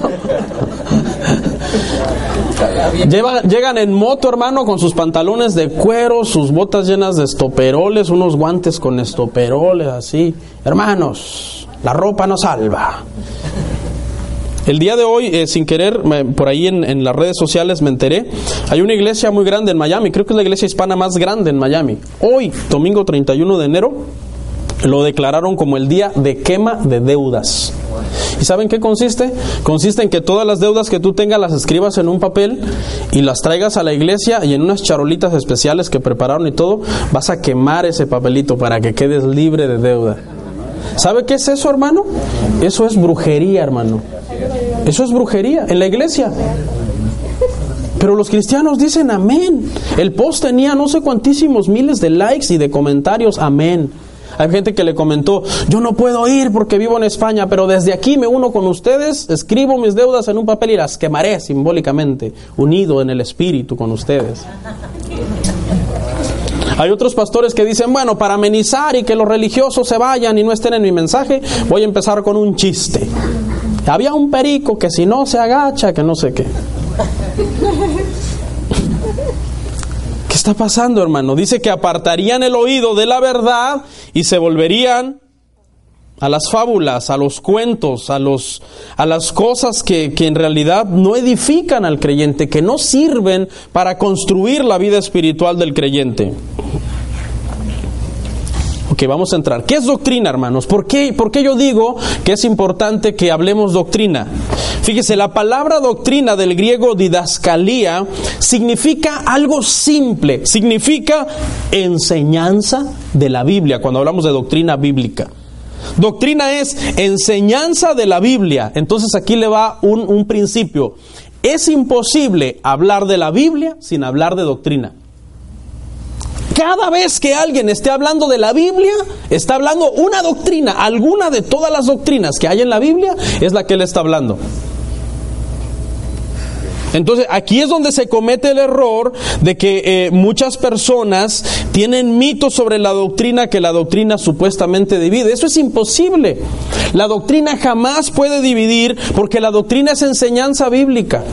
llegan en moto, hermano, con sus pantalones de cuero, sus botas llenas de estoperoles, unos guantes con estoperoles, así. Hermanos, la ropa no salva. El día de hoy, eh, sin querer, por ahí en, las redes sociales me enteré, hay una iglesia muy grande en Miami, creo que es la iglesia hispana más grande en Miami. Hoy, domingo 31 de enero, lo declararon como el día de quema de deudas. ¿Y saben qué consiste? Consiste en que todas las deudas que tú tengas las escribas en un papel y las traigas a la iglesia y en unas charolitas especiales que prepararon y todo, vas a quemar ese papelito para que quedes libre de deuda. ¿Sabe qué es eso, hermano? Eso es brujería, hermano. Eso es brujería en la iglesia. Pero los cristianos dicen amén. El post tenía no sé cuantísimos miles de likes y de comentarios, amén. Hay gente que le comentó, yo no puedo ir porque vivo en España, pero desde aquí me uno con ustedes, escribo mis deudas en un papel y las quemaré simbólicamente, unido en el espíritu con ustedes. Hay otros pastores que dicen, bueno, para amenizar y que los religiosos se vayan y no estén en mi mensaje, voy a empezar con un chiste. Había un perico que si no se agacha, que no sé qué. ¿Qué está pasando, hermano? Dice que apartarían el oído de la verdad y se volverían a las fábulas, a los cuentos, a, los, a las cosas que, que en realidad no edifican al creyente, que no sirven para construir la vida espiritual del creyente. Ok, vamos a entrar. ¿Qué es doctrina, hermanos? ¿Por qué, ¿Por qué yo digo que es importante que hablemos doctrina? Fíjese, la palabra doctrina del griego didascalía significa algo simple, significa enseñanza de la Biblia, cuando hablamos de doctrina bíblica. Doctrina es enseñanza de la Biblia. Entonces aquí le va un, un principio. Es imposible hablar de la Biblia sin hablar de doctrina. Cada vez que alguien esté hablando de la Biblia, está hablando una doctrina, alguna de todas las doctrinas que hay en la Biblia es la que él está hablando. Entonces aquí es donde se comete el error de que eh, muchas personas tienen mitos sobre la doctrina que la doctrina supuestamente divide. Eso es imposible. La doctrina jamás puede dividir porque la doctrina es enseñanza bíblica.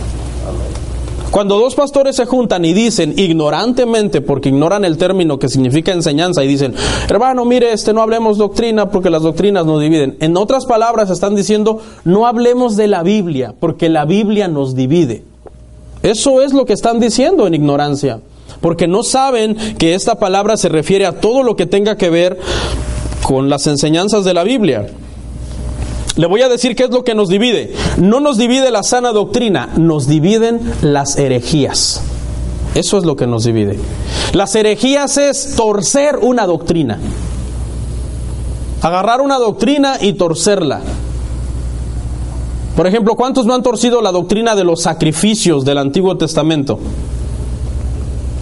Cuando dos pastores se juntan y dicen ignorantemente, porque ignoran el término que significa enseñanza, y dicen, hermano, mire, este no hablemos doctrina porque las doctrinas nos dividen. En otras palabras, están diciendo, no hablemos de la Biblia porque la Biblia nos divide. Eso es lo que están diciendo en ignorancia, porque no saben que esta palabra se refiere a todo lo que tenga que ver con las enseñanzas de la Biblia. Le voy a decir qué es lo que nos divide. No nos divide la sana doctrina, nos dividen las herejías. Eso es lo que nos divide. Las herejías es torcer una doctrina. Agarrar una doctrina y torcerla. Por ejemplo, ¿cuántos no han torcido la doctrina de los sacrificios del Antiguo Testamento?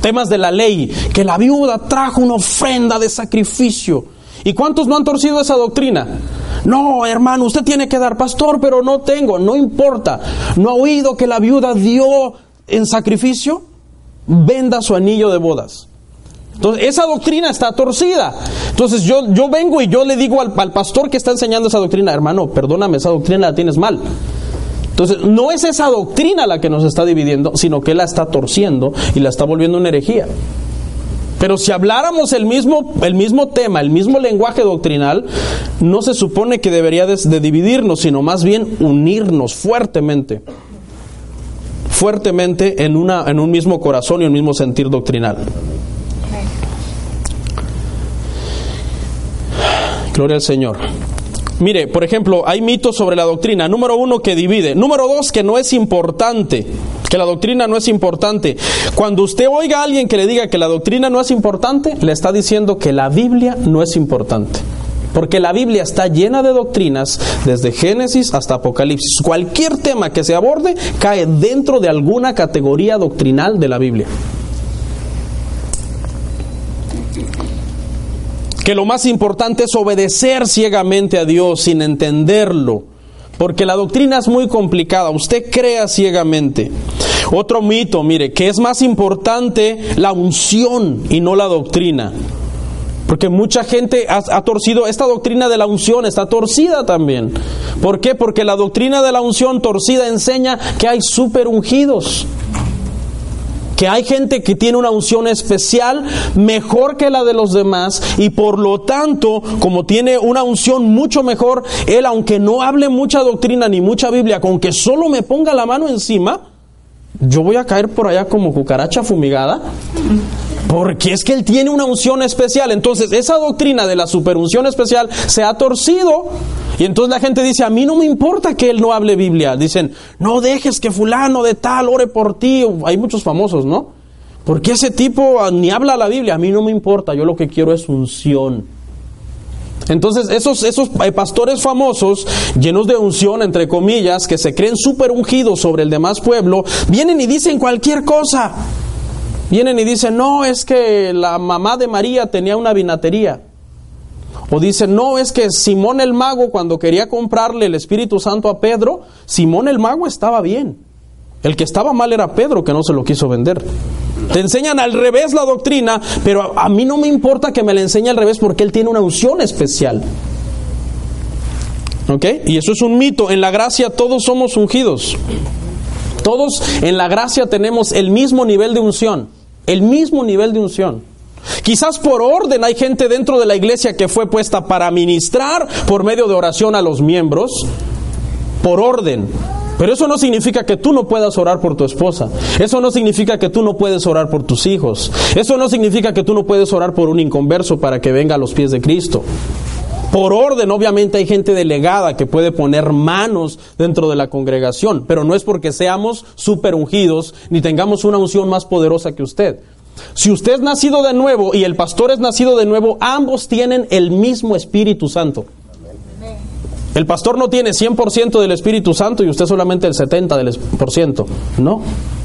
Temas de la ley, que la viuda trajo una ofrenda de sacrificio. ¿Y cuántos no han torcido esa doctrina? No, hermano, usted tiene que dar pastor, pero no tengo, no importa. ¿No ha oído que la viuda dio en sacrificio? Venda su anillo de bodas. Entonces, esa doctrina está torcida. Entonces, yo, yo vengo y yo le digo al, al pastor que está enseñando esa doctrina, hermano, perdóname, esa doctrina la tienes mal. Entonces, no es esa doctrina la que nos está dividiendo, sino que la está torciendo y la está volviendo una herejía. Pero si habláramos el mismo, el mismo tema, el mismo lenguaje doctrinal, no se supone que debería de, dividirnos, sino más bien unirnos fuertemente, fuertemente en, una, en un mismo corazón y un mismo sentir doctrinal. Gloria al Señor. Mire, por ejemplo, hay mitos sobre la doctrina. Número uno, que divide. Número dos, que no es importante. Que la doctrina no es importante. Cuando usted oiga a alguien que le diga que la doctrina no es importante, le está diciendo que la Biblia no es importante. Porque la Biblia está llena de doctrinas desde Génesis hasta Apocalipsis. Cualquier tema que se aborde cae dentro de alguna categoría doctrinal de la Biblia. Que lo más importante es obedecer ciegamente a Dios sin entenderlo porque la doctrina es muy complicada, usted crea ciegamente. Otro mito, mire, que es más importante la unción y no la doctrina. Porque mucha gente ha, torcido, esta doctrina de la unción está torcida también. ¿Por qué? Porque la doctrina de la unción torcida enseña que hay super ungidos que hay gente que tiene una unción especial mejor que la de los demás y por lo tanto, como tiene una unción mucho mejor, él aunque no hable mucha doctrina ni mucha Biblia, con que solo me ponga la mano encima, yo voy a caer por allá como cucaracha fumigada. Porque es que él tiene una unción especial. Entonces, esa doctrina de la superunción especial se ha torcido. Y entonces la gente dice, a mí no me importa que él no hable Biblia. Dicen, no dejes que fulano de tal ore por ti. Hay muchos famosos, ¿no? Porque ese tipo ni habla la Biblia. A mí no me importa. Yo lo que quiero es unción. Entonces, esos, esos eh, pastores famosos, llenos de unción, entre comillas, que se creen súper ungidos sobre el demás pueblo, vienen y dicen cualquier cosa. Vienen y dicen, no, es que la mamá de María tenía una vinatería. O dicen, no, es que Simón el mago cuando quería comprarle el Espíritu Santo a Pedro, Simón el mago estaba bien. El que estaba mal era Pedro que no se lo quiso vender. Te enseñan al revés la doctrina, pero a, mí no me importa que me la enseñe al revés porque él tiene una unción especial. ¿Ok? Y eso es un mito. En la gracia todos somos ungidos. Todos en la gracia tenemos el mismo nivel de unción el mismo nivel de unción. Quizás por orden hay gente dentro de la iglesia que fue puesta para ministrar por medio de oración a los miembros, por orden. Pero eso no significa que tú no puedas orar por tu esposa. Eso no significa que tú no puedes orar por tus hijos. Eso no significa que tú no puedes orar por un inconverso para que venga a los pies de Cristo. Por orden, obviamente hay gente delegada que puede poner manos dentro de la congregación, pero no es porque seamos super ungidos ni tengamos una unción más poderosa que usted. Si usted es nacido de nuevo y el pastor es nacido de nuevo, ambos tienen el mismo Espíritu Santo. El pastor no tiene 100% del Espíritu Santo y usted solamente el 70% del No,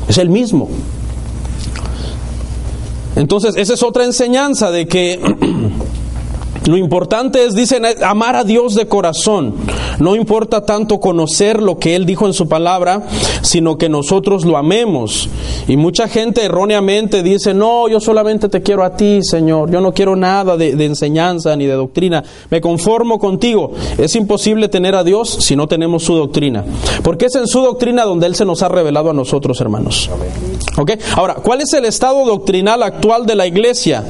es el mismo. Entonces, esa es otra enseñanza de que Lo importante es, dicen, amar a Dios de corazón. No importa tanto conocer lo que Él dijo en su palabra, sino que nosotros lo amemos. Y mucha gente erróneamente dice, no, yo solamente te quiero a ti, Señor. Yo no quiero nada de, enseñanza ni de doctrina. Me conformo contigo. Es imposible tener a Dios si no tenemos su doctrina. Porque es en su doctrina donde Él se nos ha revelado a nosotros, hermanos. ¿Ok? Ahora, ¿cuál es el estado doctrinal actual de la iglesia?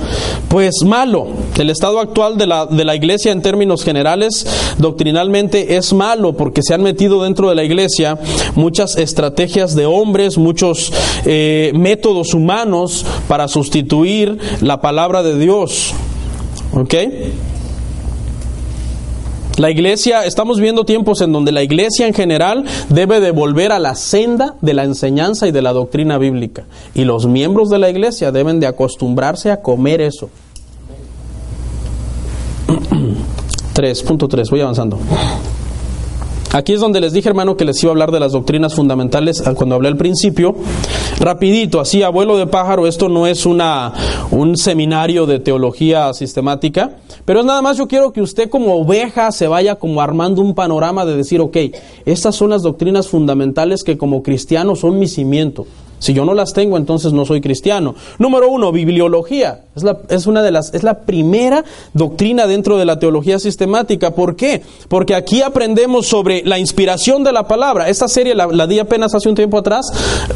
Pues malo. El estado actual de la, de la iglesia en términos generales, doctrinalmente es malo porque se han metido dentro de la iglesia muchas estrategias de hombres, muchos eh, métodos humanos para sustituir la palabra de Dios. ¿Ok? La iglesia, estamos viendo tiempos en donde la iglesia en general debe de volver a la senda de la enseñanza y de la doctrina bíblica. Y los miembros de la iglesia deben de acostumbrarse a comer eso. 3.3, voy avanzando. Aquí es donde les dije, hermano, que les iba a hablar de las doctrinas fundamentales ah, cuando hablé al principio. Rapidito, así, abuelo de pájaro, esto no es una, un seminario de teología sistemática, pero es nada más yo quiero que usted como oveja se vaya como armando un panorama de decir, ok, estas son las doctrinas fundamentales que como cristiano son mi cimiento. Si yo no las tengo, entonces no soy cristiano. Número uno, bibliología. Es, la, es, una de las, es la primera doctrina dentro de la teología sistemática. ¿Por qué? Porque aquí aprendemos sobre la inspiración de la palabra. Esta serie la, la di apenas hace un tiempo atrás.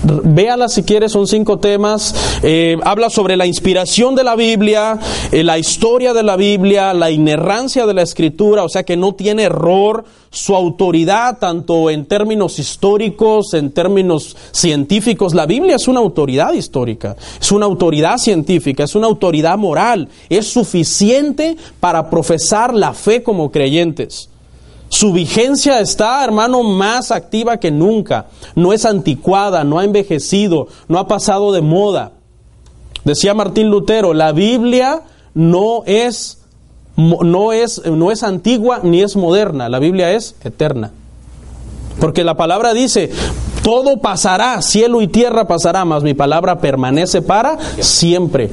Véala si quieres, son cinco temas. Eh, habla sobre la inspiración de la Biblia, eh, la historia de la Biblia, la inerrancia de la escritura, o sea que no tiene error su autoridad, tanto en términos históricos, en términos científicos. La Biblia es una autoridad histórica, es una autoridad científica, es una autoridad moral, es suficiente para profesar la fe como creyentes. Su vigencia está, hermano, más activa que nunca. No es anticuada, no ha envejecido, no ha pasado de moda. Decía Martín Lutero, la Biblia no es, no es, no es antigua ni es moderna, la Biblia es eterna. Porque la palabra dice, todo pasará, cielo y tierra pasará, mas mi palabra permanece para siempre.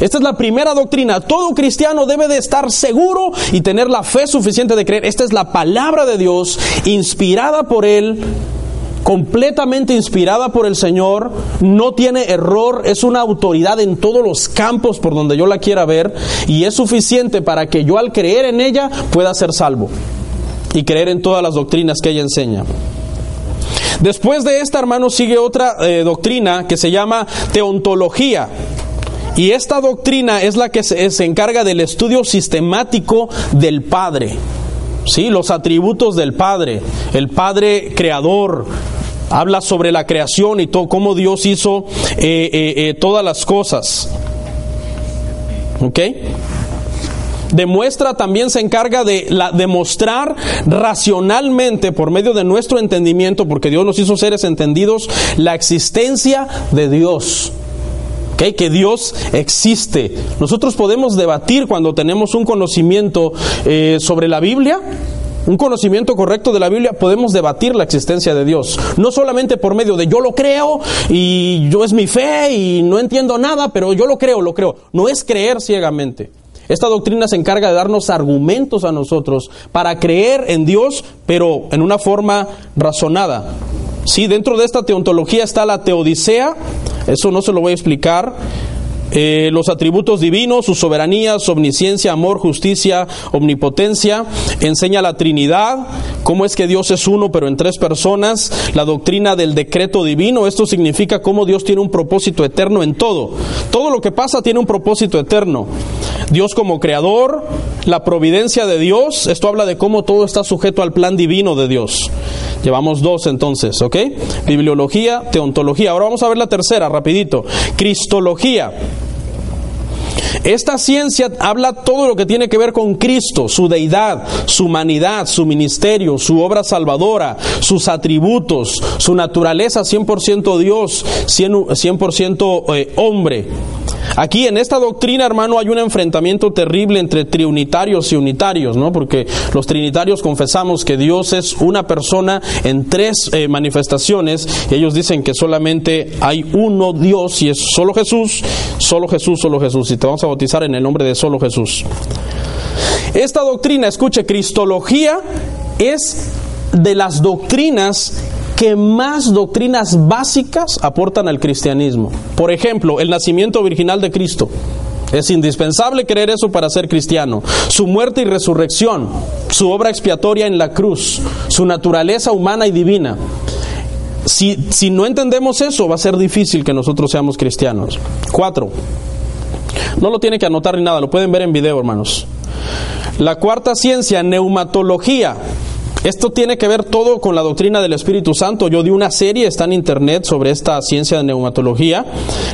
Esta es la primera doctrina. Todo cristiano debe de estar seguro y tener la fe suficiente de creer. Esta es la palabra de Dios, inspirada por Él, completamente inspirada por el Señor, no tiene error, es una autoridad en todos los campos por donde yo la quiera ver y es suficiente para que yo al creer en ella pueda ser salvo y creer en todas las doctrinas que ella enseña. Después de esta, hermano, sigue otra eh, doctrina que se llama teontología. Y esta doctrina es la que se, encarga del estudio sistemático del Padre. ¿Sí? Los atributos del Padre, el Padre creador, habla sobre la creación y todo, cómo Dios hizo eh, eh, eh, todas las cosas. ¿Ok? Demuestra también se encarga de demostrar racionalmente por medio de nuestro entendimiento, porque Dios nos hizo seres entendidos, la existencia de Dios que Dios existe. Nosotros podemos debatir cuando tenemos un conocimiento eh, sobre la Biblia, un conocimiento correcto de la Biblia, podemos debatir la existencia de Dios. No solamente por medio de yo lo creo y yo es mi fe y no entiendo nada, pero yo lo creo, lo creo. No es creer ciegamente. Esta doctrina se encarga de darnos argumentos a nosotros para creer en Dios, pero en una forma razonada. Sí, dentro de esta teontología está la teodicea, eso no se lo voy a explicar. Eh, los atributos divinos, su soberanía, su omnisciencia, amor, justicia, omnipotencia, enseña la Trinidad, cómo es que Dios es uno pero en tres personas, la doctrina del decreto divino, esto significa cómo Dios tiene un propósito eterno en todo. Todo lo que pasa tiene un propósito eterno. Dios como creador, la providencia de Dios, esto habla de cómo todo está sujeto al plan divino de Dios. Llevamos dos entonces, ¿ok? Bibliología, teontología. Ahora vamos a ver la tercera, rapidito. Cristología. Esta ciencia habla todo lo que tiene que ver con Cristo, su deidad, su humanidad, su ministerio, su obra salvadora, sus atributos, su naturaleza 100% Dios, 100%, eh, hombre. Aquí en esta doctrina, hermano, hay un enfrentamiento terrible entre trinitarios y unitarios, ¿no? Porque los trinitarios confesamos que Dios es una persona en tres eh, manifestaciones y ellos dicen que solamente hay uno Dios y es solo Jesús, solo Jesús, solo Jesús. Y te vamos a bautizar en el nombre de solo Jesús. Esta doctrina, escuche, cristología es de las doctrinas que más doctrinas básicas aportan al cristianismo. Por ejemplo, el nacimiento virginal de Cristo. Es indispensable creer eso para ser cristiano. Su muerte y resurrección, su obra expiatoria en la cruz, su naturaleza humana y divina. Si, si no entendemos eso, va a ser difícil que nosotros seamos cristianos. Cuatro. No lo tiene que anotar ni nada, lo pueden ver en video, hermanos. La cuarta ciencia, neumatología. Esto tiene que ver todo con la doctrina del Espíritu Santo. Yo di una serie, está en internet, sobre esta ciencia de neumatología.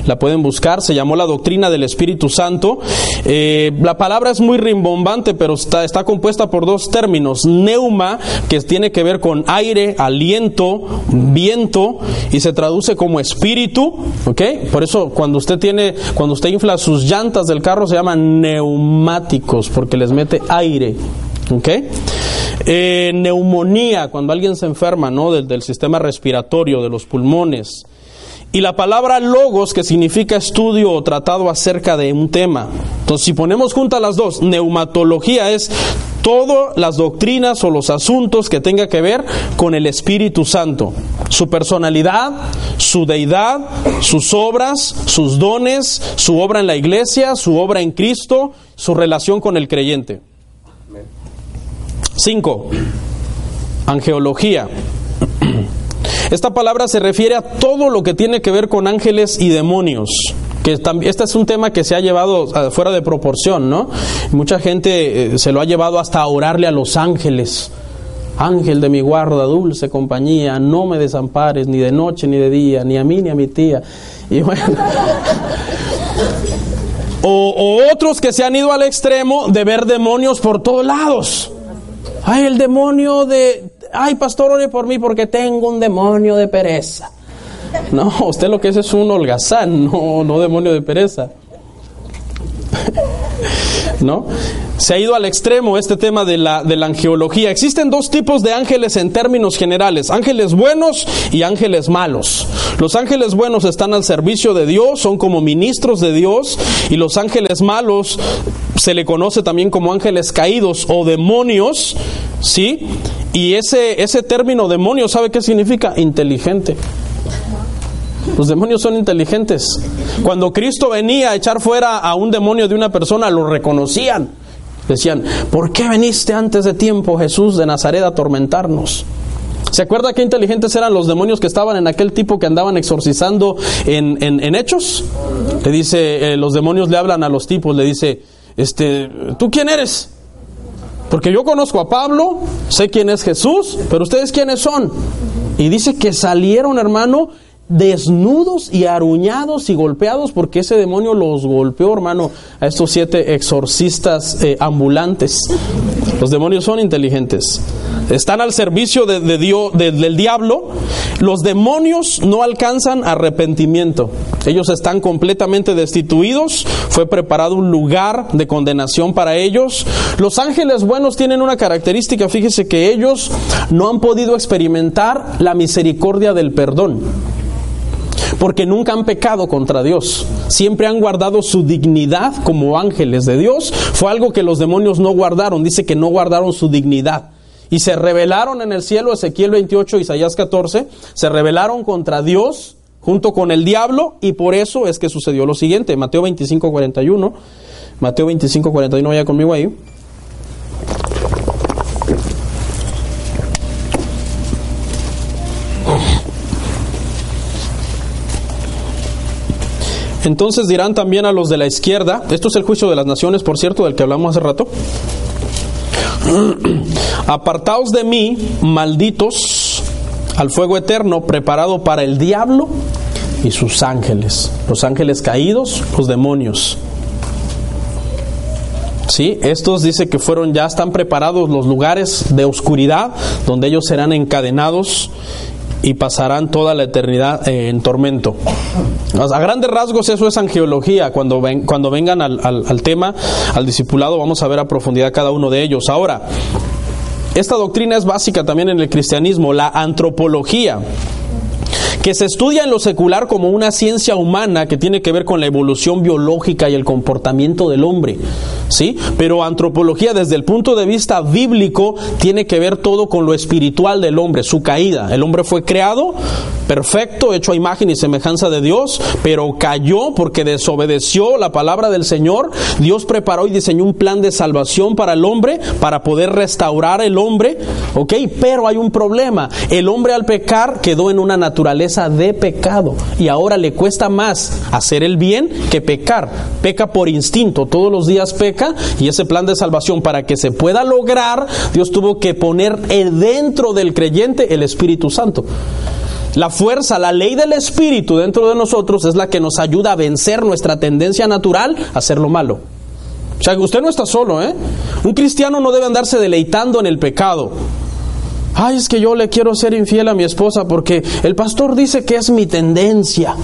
La pueden buscar, se llamó la doctrina del Espíritu Santo. Eh, la palabra es muy rimbombante, pero está, está compuesta por dos términos. Neuma, que tiene que ver con aire, aliento, viento, y se traduce como espíritu. ¿Ok? Por eso cuando usted tiene, cuando usted infla sus llantas del carro se llaman neumáticos, porque les mete aire. ¿Ok? Eh, neumonía, cuando alguien se enferma, ¿no? Del, sistema respiratorio, de los pulmones. Y la palabra logos, que significa estudio o tratado acerca de un tema. Entonces, si ponemos juntas las dos, neumatología es todas las doctrinas o los asuntos que tenga que ver con el Espíritu Santo, su personalidad, su deidad, sus obras, sus dones, su obra en la iglesia, su obra en Cristo, su relación con el creyente. 5. Angeología. Esta palabra se refiere a todo lo que tiene que ver con ángeles y demonios. Que este es un tema que se ha llevado ah, fuera de proporción, ¿no? Mucha gente eh, se lo ha llevado hasta orarle a los ángeles. Ángel de mi guarda, dulce compañía, no me desampares ni de noche ni de día, ni a mí ni a mi tía. Y bueno. o otros que se han ido al extremo de ver demonios por todos lados. Ay, el demonio de... Ay, pastor, ore por mí porque tengo un demonio de pereza. No, usted lo que es es un holgazán, no, no demonio de pereza. ¿No? Se ha ido al extremo este tema de la, de la angeología. Existen dos tipos de ángeles en términos generales, ángeles buenos y ángeles malos. Los ángeles buenos están al servicio de Dios, son como ministros de Dios, y los ángeles malos se le conoce también como ángeles caídos o demonios, ¿sí? Y ese, ese término demonio, ¿sabe qué significa? Inteligente. Los demonios son inteligentes. Cuando Cristo venía a echar fuera a un demonio de una persona, lo reconocían. Decían, ¿por qué veniste antes de tiempo, Jesús de Nazaret, a atormentarnos? ¿Se acuerda qué inteligentes eran los demonios que estaban en aquel tipo que andaban exorcizando en, en, Hechos? Le dice, eh, los demonios le hablan a los tipos, le dice, este, ¿tú quién eres? Porque yo conozco a Pablo, sé quién es Jesús, pero ustedes quiénes son. Y dice que salieron, hermano, desnudos y aruñados y golpeados porque ese demonio los golpeó, hermano, a estos siete exorcistas eh, ambulantes. Los demonios son inteligentes. Están al servicio de, Dios, del diablo. Los demonios no alcanzan arrepentimiento. Ellos están completamente destituidos. Fue preparado un lugar de condenación para ellos. Los ángeles buenos tienen una característica. Fíjese que ellos no han podido experimentar la misericordia del perdón porque nunca han pecado contra Dios. Siempre han guardado su dignidad como ángeles de Dios. Fue algo que los demonios no guardaron. Dice que no guardaron su dignidad. Y se rebelaron en el cielo, Ezequiel 28, Isaías 14, se rebelaron contra Dios junto con el diablo y por eso es que sucedió lo siguiente. Mateo 25, 41. Mateo 25, 41, vaya conmigo ahí. Entonces dirán también a los de la izquierda, esto es el juicio de las naciones, por cierto, del que hablamos hace rato, apartaos de mí, malditos, al fuego eterno preparado para el diablo y sus ángeles, los ángeles caídos, los demonios. Sí, estos dice que fueron ya están preparados los lugares de oscuridad donde ellos serán encadenados y pasarán toda la eternidad eh, en tormento. A grandes rasgos eso es angeología. Cuando, ven, cuando vengan al, al tema, al discipulado, vamos a ver a profundidad cada uno de ellos. Ahora, esta doctrina es básica también en el cristianismo, la antropología que se estudia en lo secular como una ciencia humana que tiene que ver con la evolución biológica y el comportamiento del hombre, ¿sí? Pero antropología desde el punto de vista bíblico tiene que ver todo con lo espiritual del hombre, su caída. El hombre fue creado perfecto, hecho a imagen y semejanza de Dios, pero cayó porque desobedeció la palabra del Señor. Dios preparó y diseñó un plan de salvación para el hombre, para poder restaurar el hombre, ¿ok? Pero hay un problema. El hombre al pecar quedó en una naturaleza de pecado y ahora le cuesta más hacer el bien que pecar. Peca por instinto, todos los días peca y ese plan de salvación para que se pueda lograr, Dios tuvo que poner dentro del creyente el Espíritu Santo. La fuerza, la ley del Espíritu dentro de nosotros es la que nos ayuda a vencer nuestra tendencia natural a hacer lo malo. O sea, usted no está solo, ¿eh? Un cristiano no debe andarse deleitando en el pecado ay, es que yo le quiero ser infiel a mi esposa porque el pastor dice que es mi tendencia.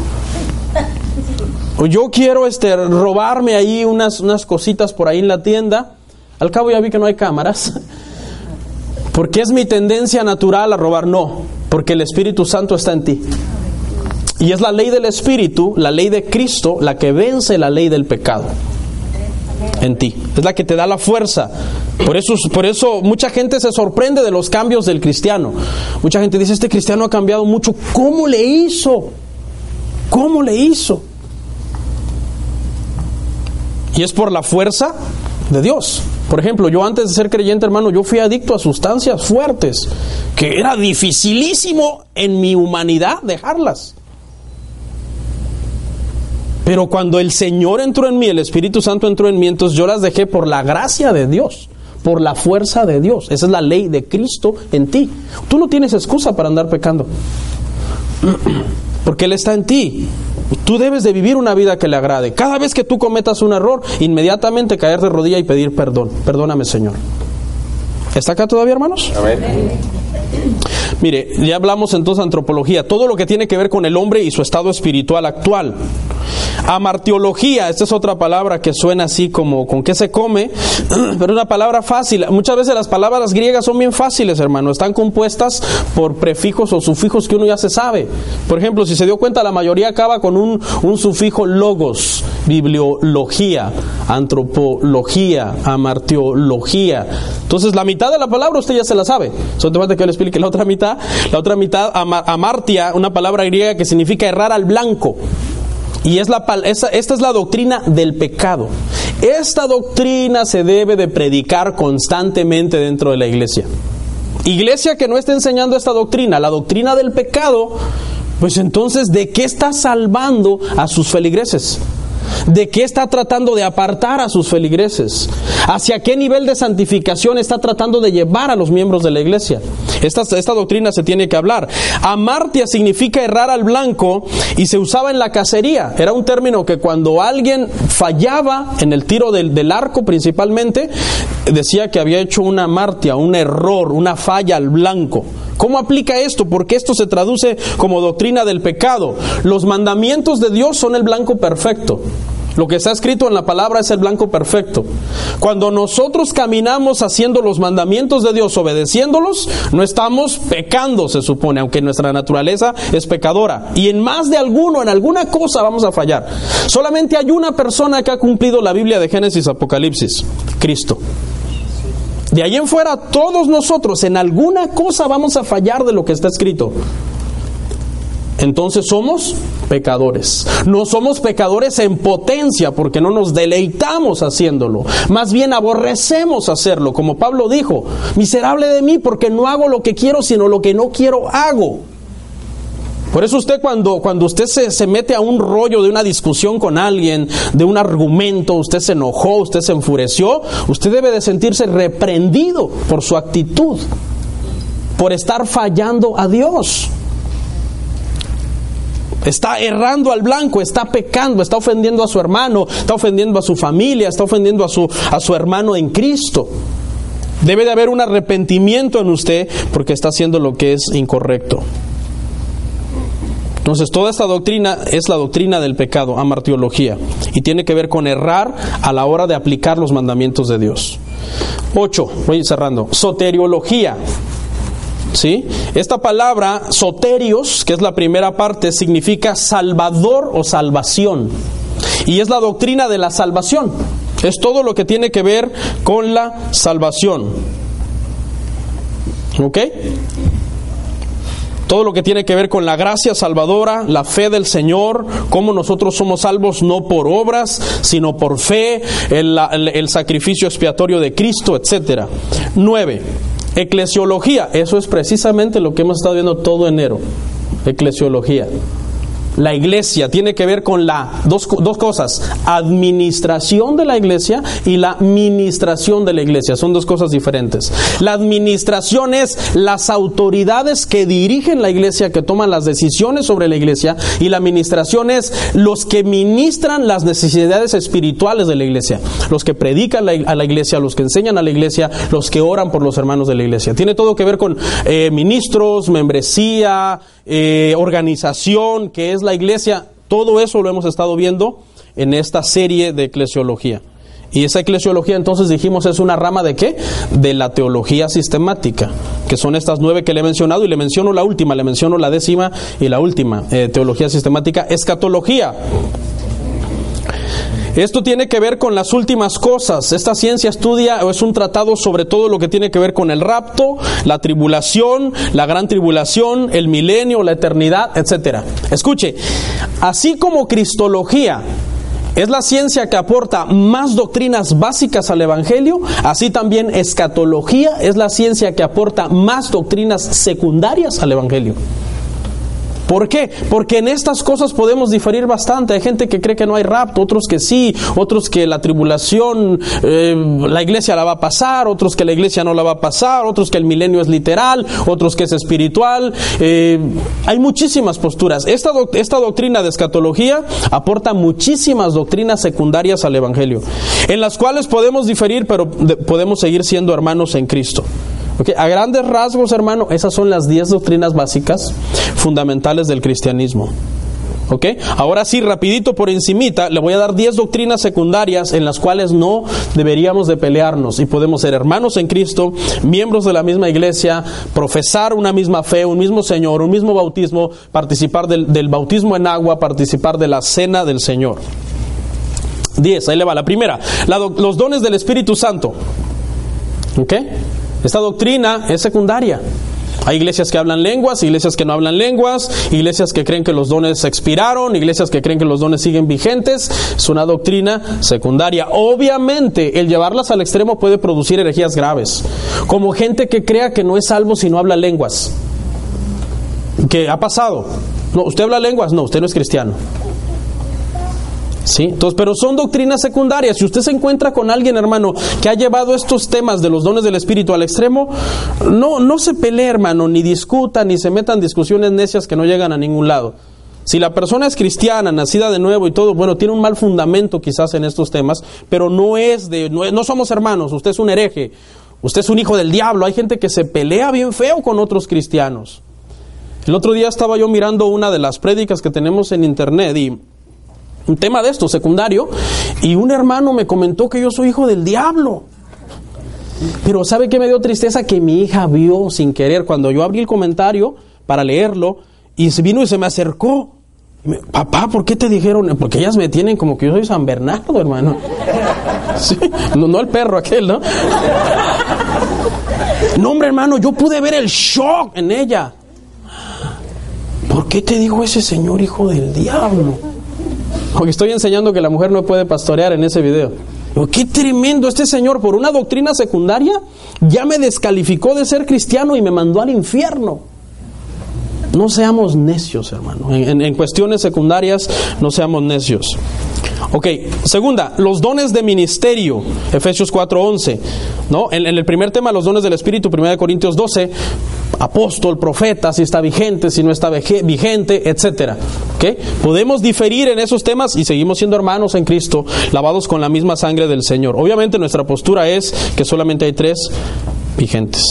Yo quiero este, robarme ahí unas, unas cositas por ahí en la tienda. Al cabo ya vi que no hay cámaras. Porque es mi tendencia natural a robar. No, porque el Espíritu Santo está en ti. Y es la ley del Espíritu, la ley de Cristo, la que vence la ley del pecado en ti. Es la que te da la fuerza. Por eso, por eso mucha gente se sorprende de los cambios del cristiano. Mucha gente dice, este cristiano ha cambiado mucho. ¿Cómo le hizo? ¿Cómo le hizo? Y es por la fuerza de Dios. Por ejemplo, yo antes de ser creyente, hermano, yo fui adicto a sustancias fuertes, que era dificilísimo en mi humanidad dejarlas. Pero cuando el Señor entró en mí, el Espíritu Santo entró en mí, entonces yo las dejé por la gracia de Dios, por la fuerza de Dios. Esa es la ley de Cristo en ti. Tú no tienes excusa para andar pecando. Porque Él está en ti. Tú debes de vivir una vida que le agrade. Cada vez que tú cometas un error, inmediatamente caer de rodilla y pedir perdón. Perdóname, Señor. ¿Está acá todavía, hermanos? Amén. Mire, ya hablamos entonces de antropología, todo lo que tiene que ver con el hombre y su estado espiritual actual. Amartiología, esta es otra palabra que suena así como con qué se come, pero es una palabra fácil. Muchas veces las palabras griegas son bien fáciles, hermano, están compuestas por prefijos o sufijos que uno ya se sabe. Por ejemplo, si se dio cuenta, la mayoría acaba con un, un sufijo logos, bibliología, antropología, amartiología. Entonces, la mitad de la palabra usted ya se la sabe. Solo te falta que le explique la otra mitad. La otra mitad, amartia, una palabra griega que significa errar al blanco. Y es la, esta es la doctrina del pecado. Esta doctrina se debe de predicar constantemente dentro de la iglesia. Iglesia que no esté enseñando esta doctrina, la doctrina del pecado, pues entonces, ¿de qué está salvando a sus feligreses? ¿De qué está tratando de apartar a sus feligreses? ¿Hacia qué nivel de santificación está tratando de llevar a los miembros de la iglesia? Esta, esta doctrina se tiene que hablar. Amartia significa errar al blanco y se usaba en la cacería. Era un término que cuando alguien fallaba en el tiro del, del arco principalmente, decía que había hecho una amartia, un error, una falla al blanco. ¿Cómo aplica esto? Porque esto se traduce como doctrina del pecado. Los mandamientos de Dios son el blanco perfecto. Lo que está escrito en la palabra es el blanco perfecto. Cuando nosotros caminamos haciendo los mandamientos de Dios, obedeciéndolos, no estamos pecando, se supone, aunque nuestra naturaleza es pecadora. Y en más de alguno, en alguna cosa vamos a fallar. Solamente hay una persona que ha cumplido la Biblia de Génesis Apocalipsis, Cristo. De ahí en fuera, todos nosotros en alguna cosa vamos a fallar de lo que está escrito. Entonces somos pecadores. No somos pecadores en potencia porque no nos deleitamos haciéndolo. Más bien aborrecemos hacerlo. Como Pablo dijo, miserable de mí porque no hago lo que quiero, sino lo que no quiero hago. Por eso usted cuando, cuando usted se, se, mete a un rollo de una discusión con alguien, de un argumento, usted se enojó, usted se enfureció, usted debe de sentirse reprendido por su actitud, por estar fallando a Dios. Está errando al blanco, está pecando, está ofendiendo a su hermano, está ofendiendo a su familia, está ofendiendo a su, a su hermano en Cristo. Debe de haber un arrepentimiento en usted porque está haciendo lo que es incorrecto. Entonces, toda esta doctrina es la doctrina del pecado, amartiología, y tiene que ver con errar a la hora de aplicar los mandamientos de Dios. 8, voy cerrando. Soteriología. ¿Sí? Esta palabra, soterios, que es la primera parte, significa salvador o salvación. Y es la doctrina de la salvación. Es todo lo que tiene que ver con la salvación. ¿Ok? Todo lo que tiene que ver con la gracia salvadora, la fe del Señor, cómo nosotros somos salvos no por obras, sino por fe, el, sacrificio expiatorio de Cristo, etc. Nueve, eclesiología, eso es precisamente lo que hemos estado viendo todo enero, eclesiología la iglesia tiene que ver con la dos, dos, cosas, administración de la iglesia y la ministración de la iglesia. Son dos cosas diferentes. La administración es las autoridades que dirigen la iglesia, que toman las decisiones sobre la iglesia, y la administración es los que ministran las necesidades espirituales de la iglesia, los que predican a la iglesia, los que enseñan a la iglesia, los que oran por los hermanos de la iglesia. Tiene todo que ver con eh, ministros, membresía, eh, organización, que es la iglesia, todo eso lo hemos estado viendo en esta serie de eclesiología. Y esa eclesiología entonces dijimos es una rama de qué? De la teología sistemática, que son estas nueve que le he mencionado y le menciono la última, le menciono la décima y la última, eh, teología sistemática, escatología. Esto tiene que ver con las últimas cosas. Esta ciencia estudia o es un tratado sobre todo lo que tiene que ver con el rapto, la tribulación, la gran tribulación, el milenio, la eternidad, etc. Escuche, así como cristología es la ciencia que aporta más doctrinas básicas al Evangelio, así también escatología es la ciencia que aporta más doctrinas secundarias al Evangelio. ¿Por qué? Porque en estas cosas podemos diferir bastante. Hay gente que cree que no hay rapto, otros que sí, otros que la tribulación, eh, la iglesia la va a pasar, otros que la iglesia no la va a pasar, otros que el milenio es literal, otros que es espiritual. Eh, hay muchísimas posturas. Esta, esta doctrina de escatología aporta muchísimas doctrinas secundarias al Evangelio, en las cuales podemos diferir, pero podemos seguir siendo hermanos en Cristo. A grandes rasgos, hermano, esas son las 10 doctrinas básicas fundamentales del cristianismo. ¿Ok? Ahora sí, rapidito por encimita, le voy a dar 10 doctrinas secundarias en las cuales no deberíamos de pelearnos y podemos ser hermanos en Cristo, miembros de la misma iglesia, profesar una misma fe, un mismo Señor, un mismo bautismo, participar del, del bautismo en agua, participar de la cena del Señor. 10, ahí le va. La primera, los dones del Espíritu Santo. ¿Ok? Esta doctrina es secundaria. Hay iglesias que hablan lenguas, iglesias que no hablan lenguas, iglesias que creen que los dones expiraron, iglesias que creen que los dones siguen vigentes. Es una doctrina secundaria. Obviamente, el llevarlas al extremo puede producir herejías graves. Como gente que crea que no es salvo si no habla lenguas. ¿Qué ha pasado? No, ¿usted habla lenguas? No, usted no es cristiano. ¿Sí? Entonces, pero son doctrinas secundarias. Si usted se encuentra con alguien, hermano, que ha llevado estos temas de los dones del Espíritu al extremo, no, no se pelee, hermano, ni discuta, ni se metan discusiones necias que no llegan a ningún lado. Si la persona es cristiana, nacida de nuevo y todo, bueno, tiene un mal fundamento quizás en estos temas, pero no es de, no, no somos hermanos, usted es un hereje, usted es un hijo del diablo. Hay gente que se pelea bien feo con otros cristianos. El otro día estaba yo mirando una de las prédicas que tenemos en internet y un tema de esto, secundario, y un hermano me comentó que yo soy hijo del diablo. Pero ¿sabe qué me dio tristeza? Que mi hija vio sin querer, cuando yo abrí el comentario para leerlo, y vino y se me acercó. Papá, ¿por qué te dijeron? Porque ellas me tienen como que yo soy San Bernardo, hermano. no, no el perro aquel, ¿no? No, hombre, hermano, yo pude ver el shock en ella. ¿Por qué te dijo ese señor hijo del diablo? Porque estoy enseñando que la mujer no puede pastorear en ese video. qué tremendo este señor por una doctrina secundaria ya me descalificó de ser cristiano y me mandó al infierno. No seamos necios, hermano. En, cuestiones secundarias, no seamos necios. Ok, segunda, los dones de ministerio, Efesios 4:11. ¿no? En, en, el primer tema, los dones del Espíritu, 1 Corintios 12, apóstol, profeta, si está vigente, si no está vigente, etcétera. Podemos diferir en esos temas y seguimos siendo hermanos en Cristo, lavados con la misma sangre del Señor. Obviamente nuestra postura es que solamente hay tres vigentes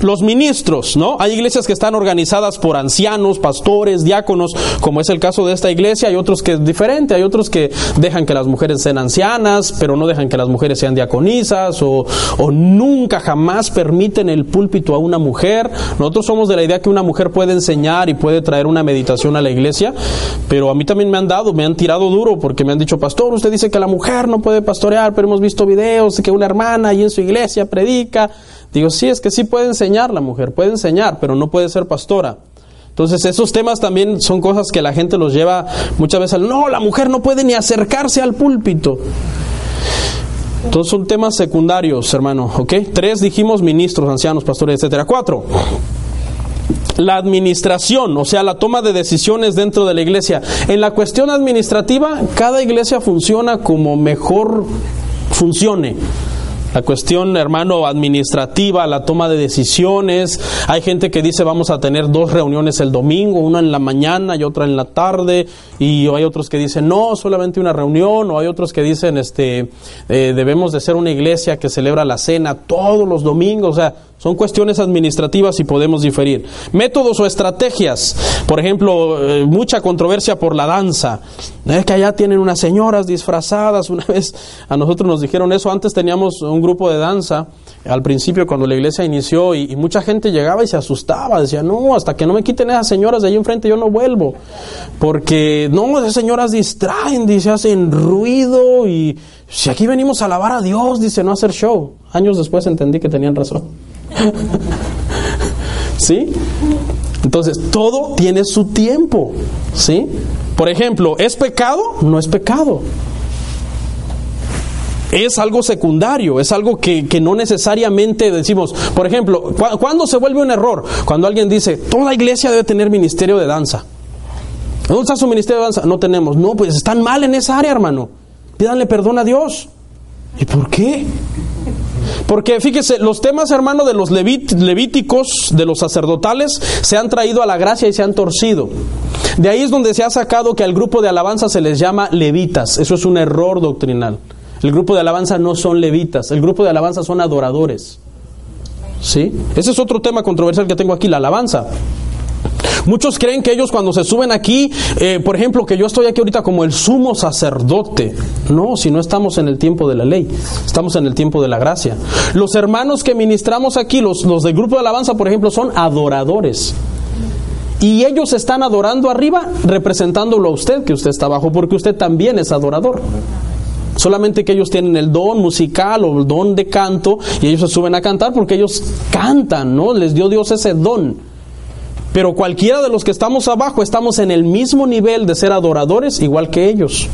los ministros, ¿no? Hay iglesias que están organizadas por ancianos, pastores, diáconos, como es el caso de esta iglesia, hay otros que es diferente, hay otros que dejan que las mujeres sean ancianas, pero no dejan que las mujeres sean diaconisas, o, o nunca jamás permiten el púlpito a una mujer. Nosotros somos de la idea que una mujer puede enseñar y puede traer una meditación a la iglesia, pero a mí también me han dado, me han tirado duro porque me han dicho, pastor, usted dice que la mujer no puede pastorear, pero hemos visto videos de que una hermana ahí en su iglesia predica. Digo, sí, es que sí puede enseñar la mujer, puede enseñar, pero no puede ser pastora. Entonces esos temas también son cosas que la gente los lleva muchas veces al, no, la mujer no puede ni acercarse al púlpito. Entonces son temas secundarios, hermano, ¿ok? Tres dijimos ministros, ancianos, pastores, etcétera. Cuatro, la administración, o sea, la toma de decisiones dentro de la iglesia. En la cuestión administrativa, cada iglesia funciona como mejor funcione la cuestión, hermano, administrativa, la toma de decisiones. Hay gente que dice vamos a tener dos reuniones el domingo, una en la mañana y otra en la tarde, y hay otros que dicen no, solamente una reunión, o hay otros que dicen este eh, debemos de ser una iglesia que celebra la cena todos los domingos, o sea, son cuestiones administrativas y podemos diferir. Métodos o estrategias. Por ejemplo, eh, mucha controversia por la danza. Es que allá tienen unas señoras disfrazadas. Una vez a nosotros nos dijeron eso. Antes teníamos un grupo de danza al principio cuando la iglesia inició y, mucha gente llegaba y se asustaba. Decía, no, hasta que no me quiten esas señoras de ahí enfrente yo no vuelvo. Porque no, esas señoras distraen, dice, hacen ruido y si aquí venimos a alabar a Dios, dice, no hacer show. Años después entendí que tenían razón. ¿Sí? Entonces, todo tiene su tiempo. ¿Sí? Por ejemplo, ¿es pecado? No es pecado. es algo secundario, es algo que, que no necesariamente decimos, por ejemplo, ¿cu- ¿cuándo se vuelve un error? Cuando alguien dice, toda iglesia debe tener ministerio de danza. ¿Dónde está su ministerio de danza? No tenemos. No, pues están mal en esa área, hermano. Pídanle perdón a Dios. ¿Y por qué? Porque fíjese, los temas, hermano, de los levíticos, de los sacerdotales, se han traído a la gracia y se han torcido. De ahí es donde se ha sacado que al grupo de alabanza se les llama levitas. Eso es un error doctrinal. El grupo de alabanza no son levitas, el grupo de alabanza son adoradores. ¿Sí? Ese es otro tema controversial que tengo aquí, la alabanza. Muchos creen que ellos cuando se suben aquí, eh, por ejemplo, que yo estoy aquí ahorita como el sumo sacerdote. No, si no estamos en el tiempo de la ley, estamos en el tiempo de la gracia. Los hermanos que ministramos aquí, los, los del grupo de alabanza, por ejemplo, son adoradores. Y ellos están adorando arriba, representándolo a usted, que usted está abajo, porque usted también es adorador. Solamente que ellos tienen el don musical o el don de canto y ellos se suben a cantar porque ellos cantan, ¿no? Les dio Dios ese don. Pero cualquiera de los que estamos abajo estamos en el mismo nivel de ser adoradores igual que ellos.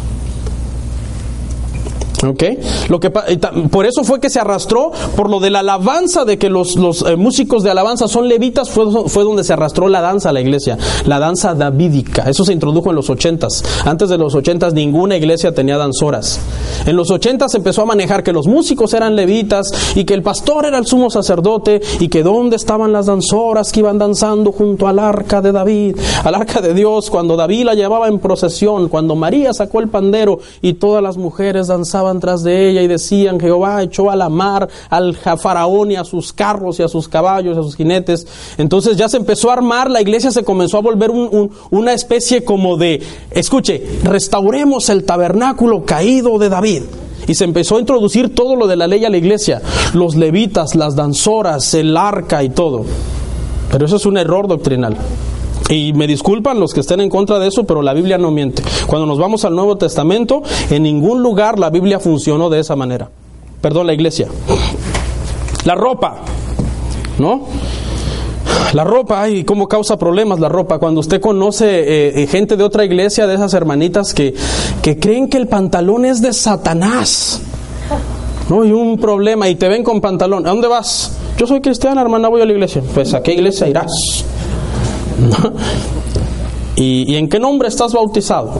¿Ok? Lo que, ta- por eso fue que se arrastró, por lo de la alabanza, de que los, los, eh, músicos de alabanza son levitas, fue, fue donde se arrastró la danza a la iglesia, la danza davídica. Eso se introdujo en los ochentas. Antes de los ochentas ninguna iglesia tenía danzoras. En los ochentas se empezó a manejar que los músicos eran levitas y que el pastor era el sumo sacerdote y que dónde estaban las danzoras que iban danzando junto al arca de David, al arca de Dios, cuando David la llevaba en procesión, cuando María sacó el pandero y todas las mujeres danzaban tras de ella y decían, Jehová echó a la mar al faraón y a sus carros y a sus caballos y a sus jinetes. Entonces ya se empezó a armar, la iglesia se comenzó a volver un- un- una especie como de, escuche, restauremos el tabernáculo caído de David. Y se empezó a introducir todo lo de la ley a la iglesia, los levitas, las danzoras, el arca y todo. Pero eso es un error doctrinal. Y me disculpan los que estén en contra de eso, pero la Biblia no miente. Cuando nos vamos al Nuevo Testamento, en ningún lugar la Biblia funcionó de esa manera. Perdón, la iglesia. La ropa, ¿no? La ropa, ay, cómo causa problemas la ropa. Cuando usted conoce eh, eh, gente de otra iglesia, de esas hermanitas que, que creen que el pantalón es de Satanás. No, y un problema, y te ven con pantalón. ¿A dónde vas? Yo soy cristiana, hermana, voy a la iglesia. Pues, ¿a qué iglesia irás? ¿Y, y en qué nombre estás bautizado?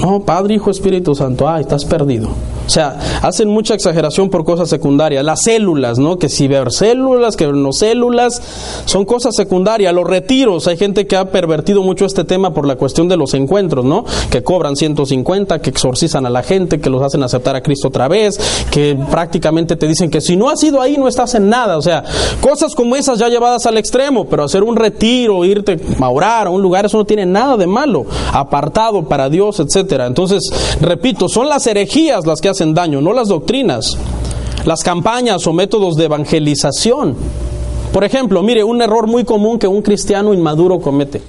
No, Padre, Hijo, Espíritu Santo. Ay, estás perdido. O sea, hacen mucha exageración por cosas secundarias. Las células, ¿no? Que si ver células, que no células, son cosas secundarias. Los retiros, hay gente que ha pervertido mucho este tema por la cuestión de los encuentros, ¿no? Que cobran 150, que exorcizan a la gente, que los hacen aceptar a Cristo otra vez, que prácticamente te dicen que si no has ido ahí no estás en nada. O sea, cosas como esas ya llevadas al extremo, pero hacer un retiro, irte a orar a un lugar, eso no tiene nada de malo. Apartado para Dios, etcétera. Entonces, repito, son las herejías las que hacen daño, no las doctrinas, las campañas o métodos de evangelización. Por ejemplo, mire, un error muy común que un cristiano inmaduro comete,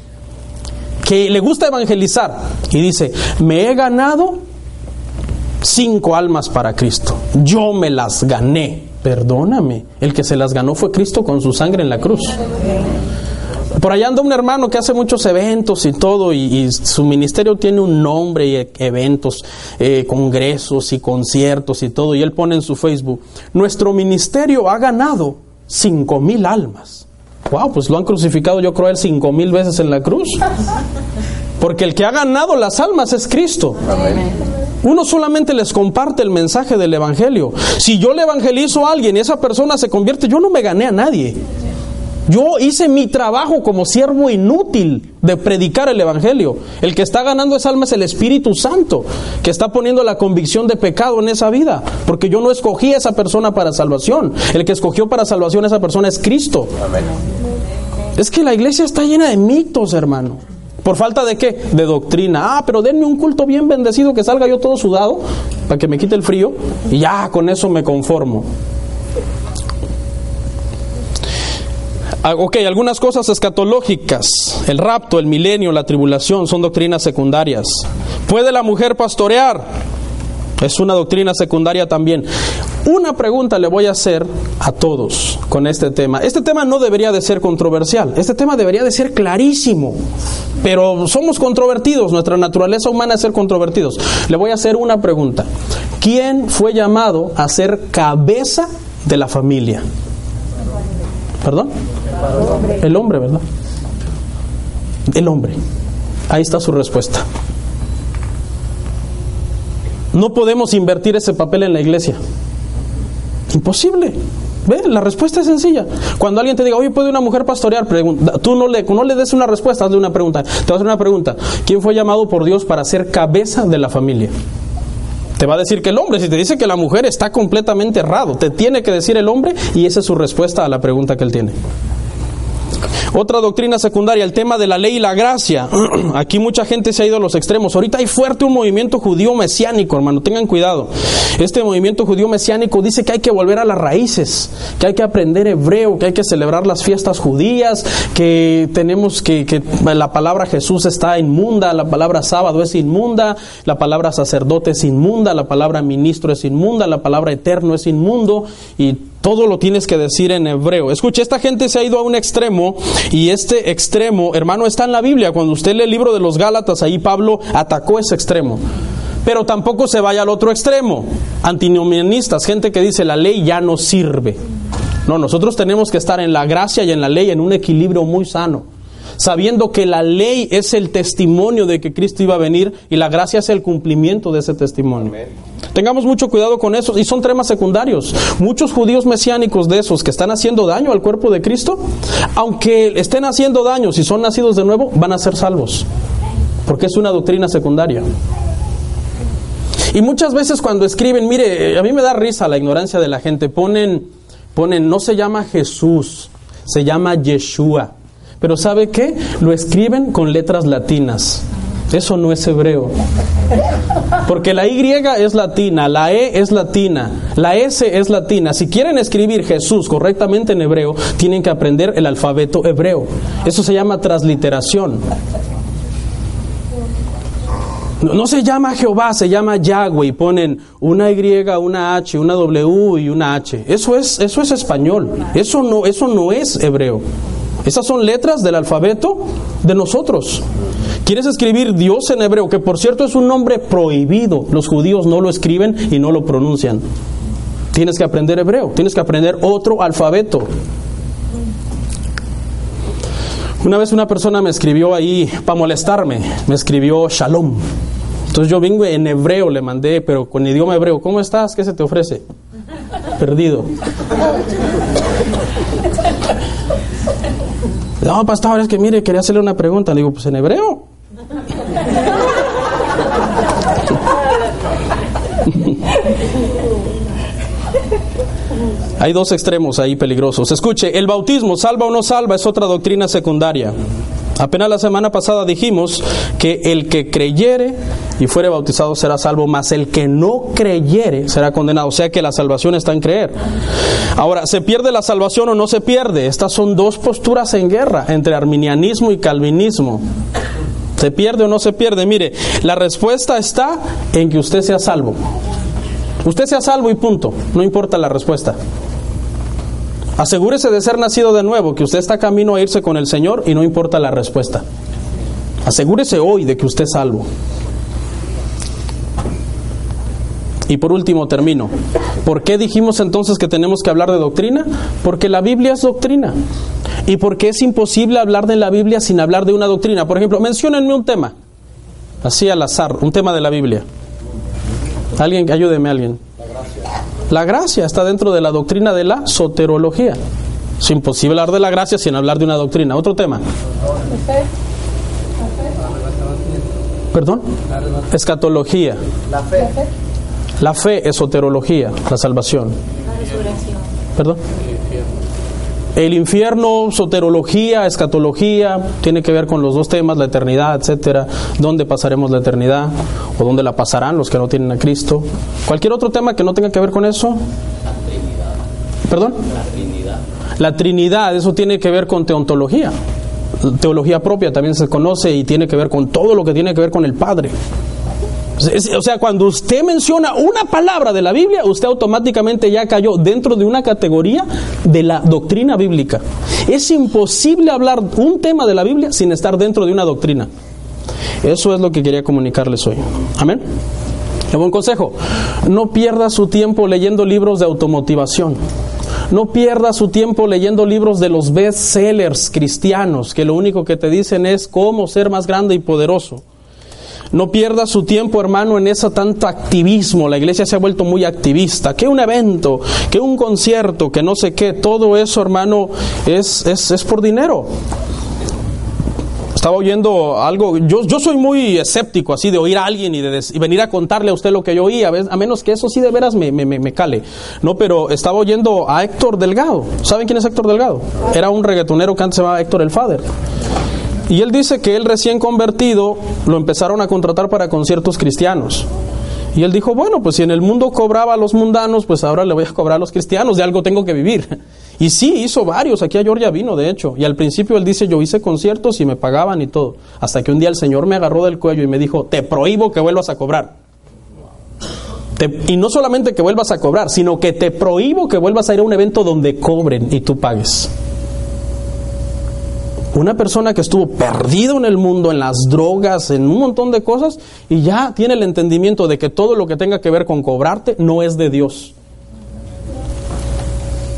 que le gusta evangelizar y dice, me he ganado cinco almas para Cristo, yo me las gané, perdóname, el que se las ganó fue Cristo con su sangre en la cruz. Por allá anda un hermano que hace muchos eventos y todo, y, y su ministerio tiene un nombre y e- eventos, eh, congresos y conciertos y todo, y él pone en su Facebook, nuestro ministerio ha ganado cinco mil almas. Wow, pues lo han crucificado yo creo él cinco mil veces en la cruz. Porque el que ha ganado las almas es Cristo. Uno solamente les comparte el mensaje del Evangelio. Si yo le evangelizo a alguien y esa persona se convierte, yo no me gané a nadie. Yo hice mi trabajo como siervo inútil de predicar el Evangelio. El que está ganando esa alma es el Espíritu Santo, que está poniendo la convicción de pecado en esa vida, porque yo no escogí a esa persona para salvación. El que escogió para salvación a esa persona es Cristo. Es que la iglesia está llena de mitos, hermano. ¿Por falta de qué? De doctrina. Ah, pero denme un culto bien bendecido que salga yo todo sudado para que me quite el frío y ya con eso me conformo. Ah, Ok, algunas cosas escatológicas, el rapto, el milenio, la tribulación, son doctrinas secundarias. ¿Puede la mujer pastorear? Es una doctrina secundaria también. Una pregunta le voy a hacer a todos con este tema. Este tema no debería de ser controversial, este tema debería de ser clarísimo, pero somos controvertidos, nuestra naturaleza humana es ser controvertidos. Le voy a hacer una pregunta. ¿Quién fue llamado a ser cabeza de la familia? ¿Perdón? El hombre, ¿verdad? El hombre. Ahí está su respuesta. No podemos invertir ese papel en la iglesia. Imposible. ¿Ve? La respuesta es sencilla. Cuando alguien te diga, oye, ¿puede una mujer pastorear? Pregunta, tú no le, no le des una respuesta, hazle una pregunta. Te voy a hacer una pregunta. ¿Quién fue llamado por Dios para ser cabeza de la familia? Te va a decir que el hombre. Si te dice que la mujer está completamente errado, te tiene que decir el hombre y esa es su respuesta a la pregunta que él tiene. Otra doctrina secundaria, el tema de la ley y la gracia. Aquí mucha gente se ha ido a los extremos. Ahorita hay fuerte un movimiento judío mesiánico, hermano, tengan cuidado. Este movimiento judío mesiánico dice que hay que volver a las raíces, que hay que aprender hebreo, que hay que celebrar las fiestas judías, que tenemos que, que la palabra Jesús está inmunda, la palabra sábado es inmunda, la palabra sacerdote es inmunda, la palabra ministro es inmunda, la palabra eterno es inmundo y todo lo tienes que decir en hebreo. Escuche, esta gente se ha ido a un extremo y este extremo, hermano, está en la Biblia. Cuando usted lee el libro de los Gálatas, ahí Pablo atacó ese extremo. Pero tampoco se vaya al otro extremo. Antinomianistas, gente que dice la ley ya no sirve. No, nosotros tenemos que estar en la gracia y en la ley en un equilibrio muy sano sabiendo que la ley es el testimonio de que Cristo iba a venir y la gracia es el cumplimiento de ese testimonio. Tengamos mucho cuidado con eso y son temas secundarios. Muchos judíos mesiánicos de esos que están haciendo daño al cuerpo de Cristo, aunque estén haciendo daño, si son nacidos de nuevo, van a ser salvos, porque es una doctrina secundaria. Y muchas veces cuando escriben, mire, a mí me da risa la ignorancia de la gente, ponen, ponen, no se llama Jesús, se llama Yeshua. Pero ¿sabe qué? Lo escriben con letras latinas. Eso no es hebreo. Porque la Y es latina, la E es latina, la S es latina. Si quieren escribir Jesús correctamente en hebreo, tienen que aprender el alfabeto hebreo. Eso se llama transliteración. No, se llama Jehová, se llama Yahweh y ponen una Y, una H, una W y una H. Eso es, eso es español. Eso no, eso no es hebreo. Esas son letras del alfabeto de nosotros. ¿Quieres escribir Dios en hebreo? Que por cierto es un nombre prohibido. Los judíos no lo escriben y no lo pronuncian. Tienes que aprender hebreo, tienes que aprender otro alfabeto. Una vez una persona me escribió ahí para molestarme, me escribió Shalom. Entonces yo vengo en hebreo, le mandé, pero con idioma hebreo, ¿cómo estás? ¿Qué se te ofrece? Perdido. No, pastor, es que mire, quería hacerle una pregunta. Le digo, pues en hebreo. Hay dos extremos ahí peligrosos. Escuche, el bautismo, salva o no salva, es otra doctrina secundaria. Apenas la semana pasada dijimos que el que creyere y fuere bautizado será salvo, mas el que no creyere será condenado. O sea que la salvación está en creer. Ahora, ¿se pierde la salvación o no se pierde? Estas son dos posturas en guerra entre arminianismo y calvinismo. ¿Se pierde o no se pierde? Mire, la respuesta está en que usted sea salvo. Usted sea salvo y punto. No importa la respuesta. Asegúrese de ser nacido de nuevo, que usted está camino a irse con el Señor y no importa la respuesta. Asegúrese hoy de que usted es salvo. Y por último termino. ¿Por qué dijimos entonces que tenemos que hablar de doctrina? Porque la Biblia es doctrina. Y porque es imposible hablar de la Biblia sin hablar de una doctrina. Por ejemplo, menciónenme un tema. Así al azar, un tema de la Biblia. Alguien, ayúdeme alguien. La gracia está dentro de la doctrina de la soterología. Es imposible hablar de la gracia sin hablar de una doctrina. Otro tema. ¿Perdón? Escatología. La fe. La fe es soterología, la salvación. ¿Perdón? El infierno, soterología, escatología, tiene que ver con los dos temas, la eternidad, etcétera. ¿Dónde pasaremos la eternidad? ¿O dónde la pasarán los que no tienen a Cristo? ¿Cualquier otro tema que no tenga que ver con eso? La Trinidad. ¿Perdón? La Trinidad. La Trinidad, eso tiene que ver con teontología. Teología propia también se conoce y tiene que ver con todo lo que tiene que ver con el Padre. O sea, cuando usted menciona una palabra de la Biblia, usted automáticamente ya cayó dentro de una categoría de la doctrina bíblica. Es imposible hablar un tema de la Biblia sin estar dentro de una doctrina. Eso es lo que quería comunicarles hoy. Amén. Un buen consejo, no pierda su tiempo leyendo libros de automotivación. No pierda su tiempo leyendo libros de los bestsellers cristianos, que lo único que te dicen es cómo ser más grande y poderoso. No pierda su tiempo, hermano, en ese tanto activismo. La iglesia se ha vuelto muy activista. Que un evento, que un concierto, que no sé qué. Todo eso, hermano, es, es, es por dinero. Estaba oyendo algo, yo, yo soy muy escéptico así de oír a alguien y, de y venir a contarle a usted lo que yo oí, a, menos que eso sí de veras me, me, me, cale. No, pero estaba oyendo a Héctor Delgado. ¿Saben quién es Héctor Delgado? Era un reggaetonero que antes se llamaba Héctor el Father. Y él dice que él recién convertido lo empezaron a contratar para conciertos cristianos. Y él dijo, bueno, pues si en el mundo cobraba a los mundanos, pues ahora le voy a cobrar a los cristianos, de algo tengo que vivir. Y sí, hizo varios, aquí a Georgia vino, de hecho. Y al principio él dice, yo hice conciertos y me pagaban y todo. Hasta que un día el Señor me agarró del cuello y me dijo, te prohíbo que vuelvas a cobrar. y no solamente que vuelvas a cobrar, sino que te prohíbo que vuelvas a ir a un evento donde cobren y tú pagues. Una persona que estuvo perdido en el mundo, en las drogas, en un montón de cosas, y ya tiene el entendimiento de que todo lo que tenga que ver con cobrarte no es de Dios.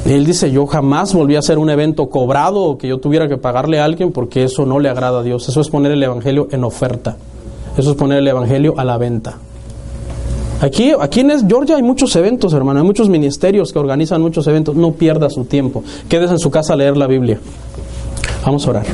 Él dice, yo jamás volví a hacer un evento cobrado o que yo tuviera que pagarle a alguien porque eso no le agrada a Dios. Eso es poner el Evangelio en oferta. Eso es poner el Evangelio a la venta. Aquí, aquí en Georgia hay muchos eventos, hermano. Hay muchos ministerios que organizan muchos eventos. No pierda su tiempo. Quédese en su casa a leer la Biblia. Vamos a orar.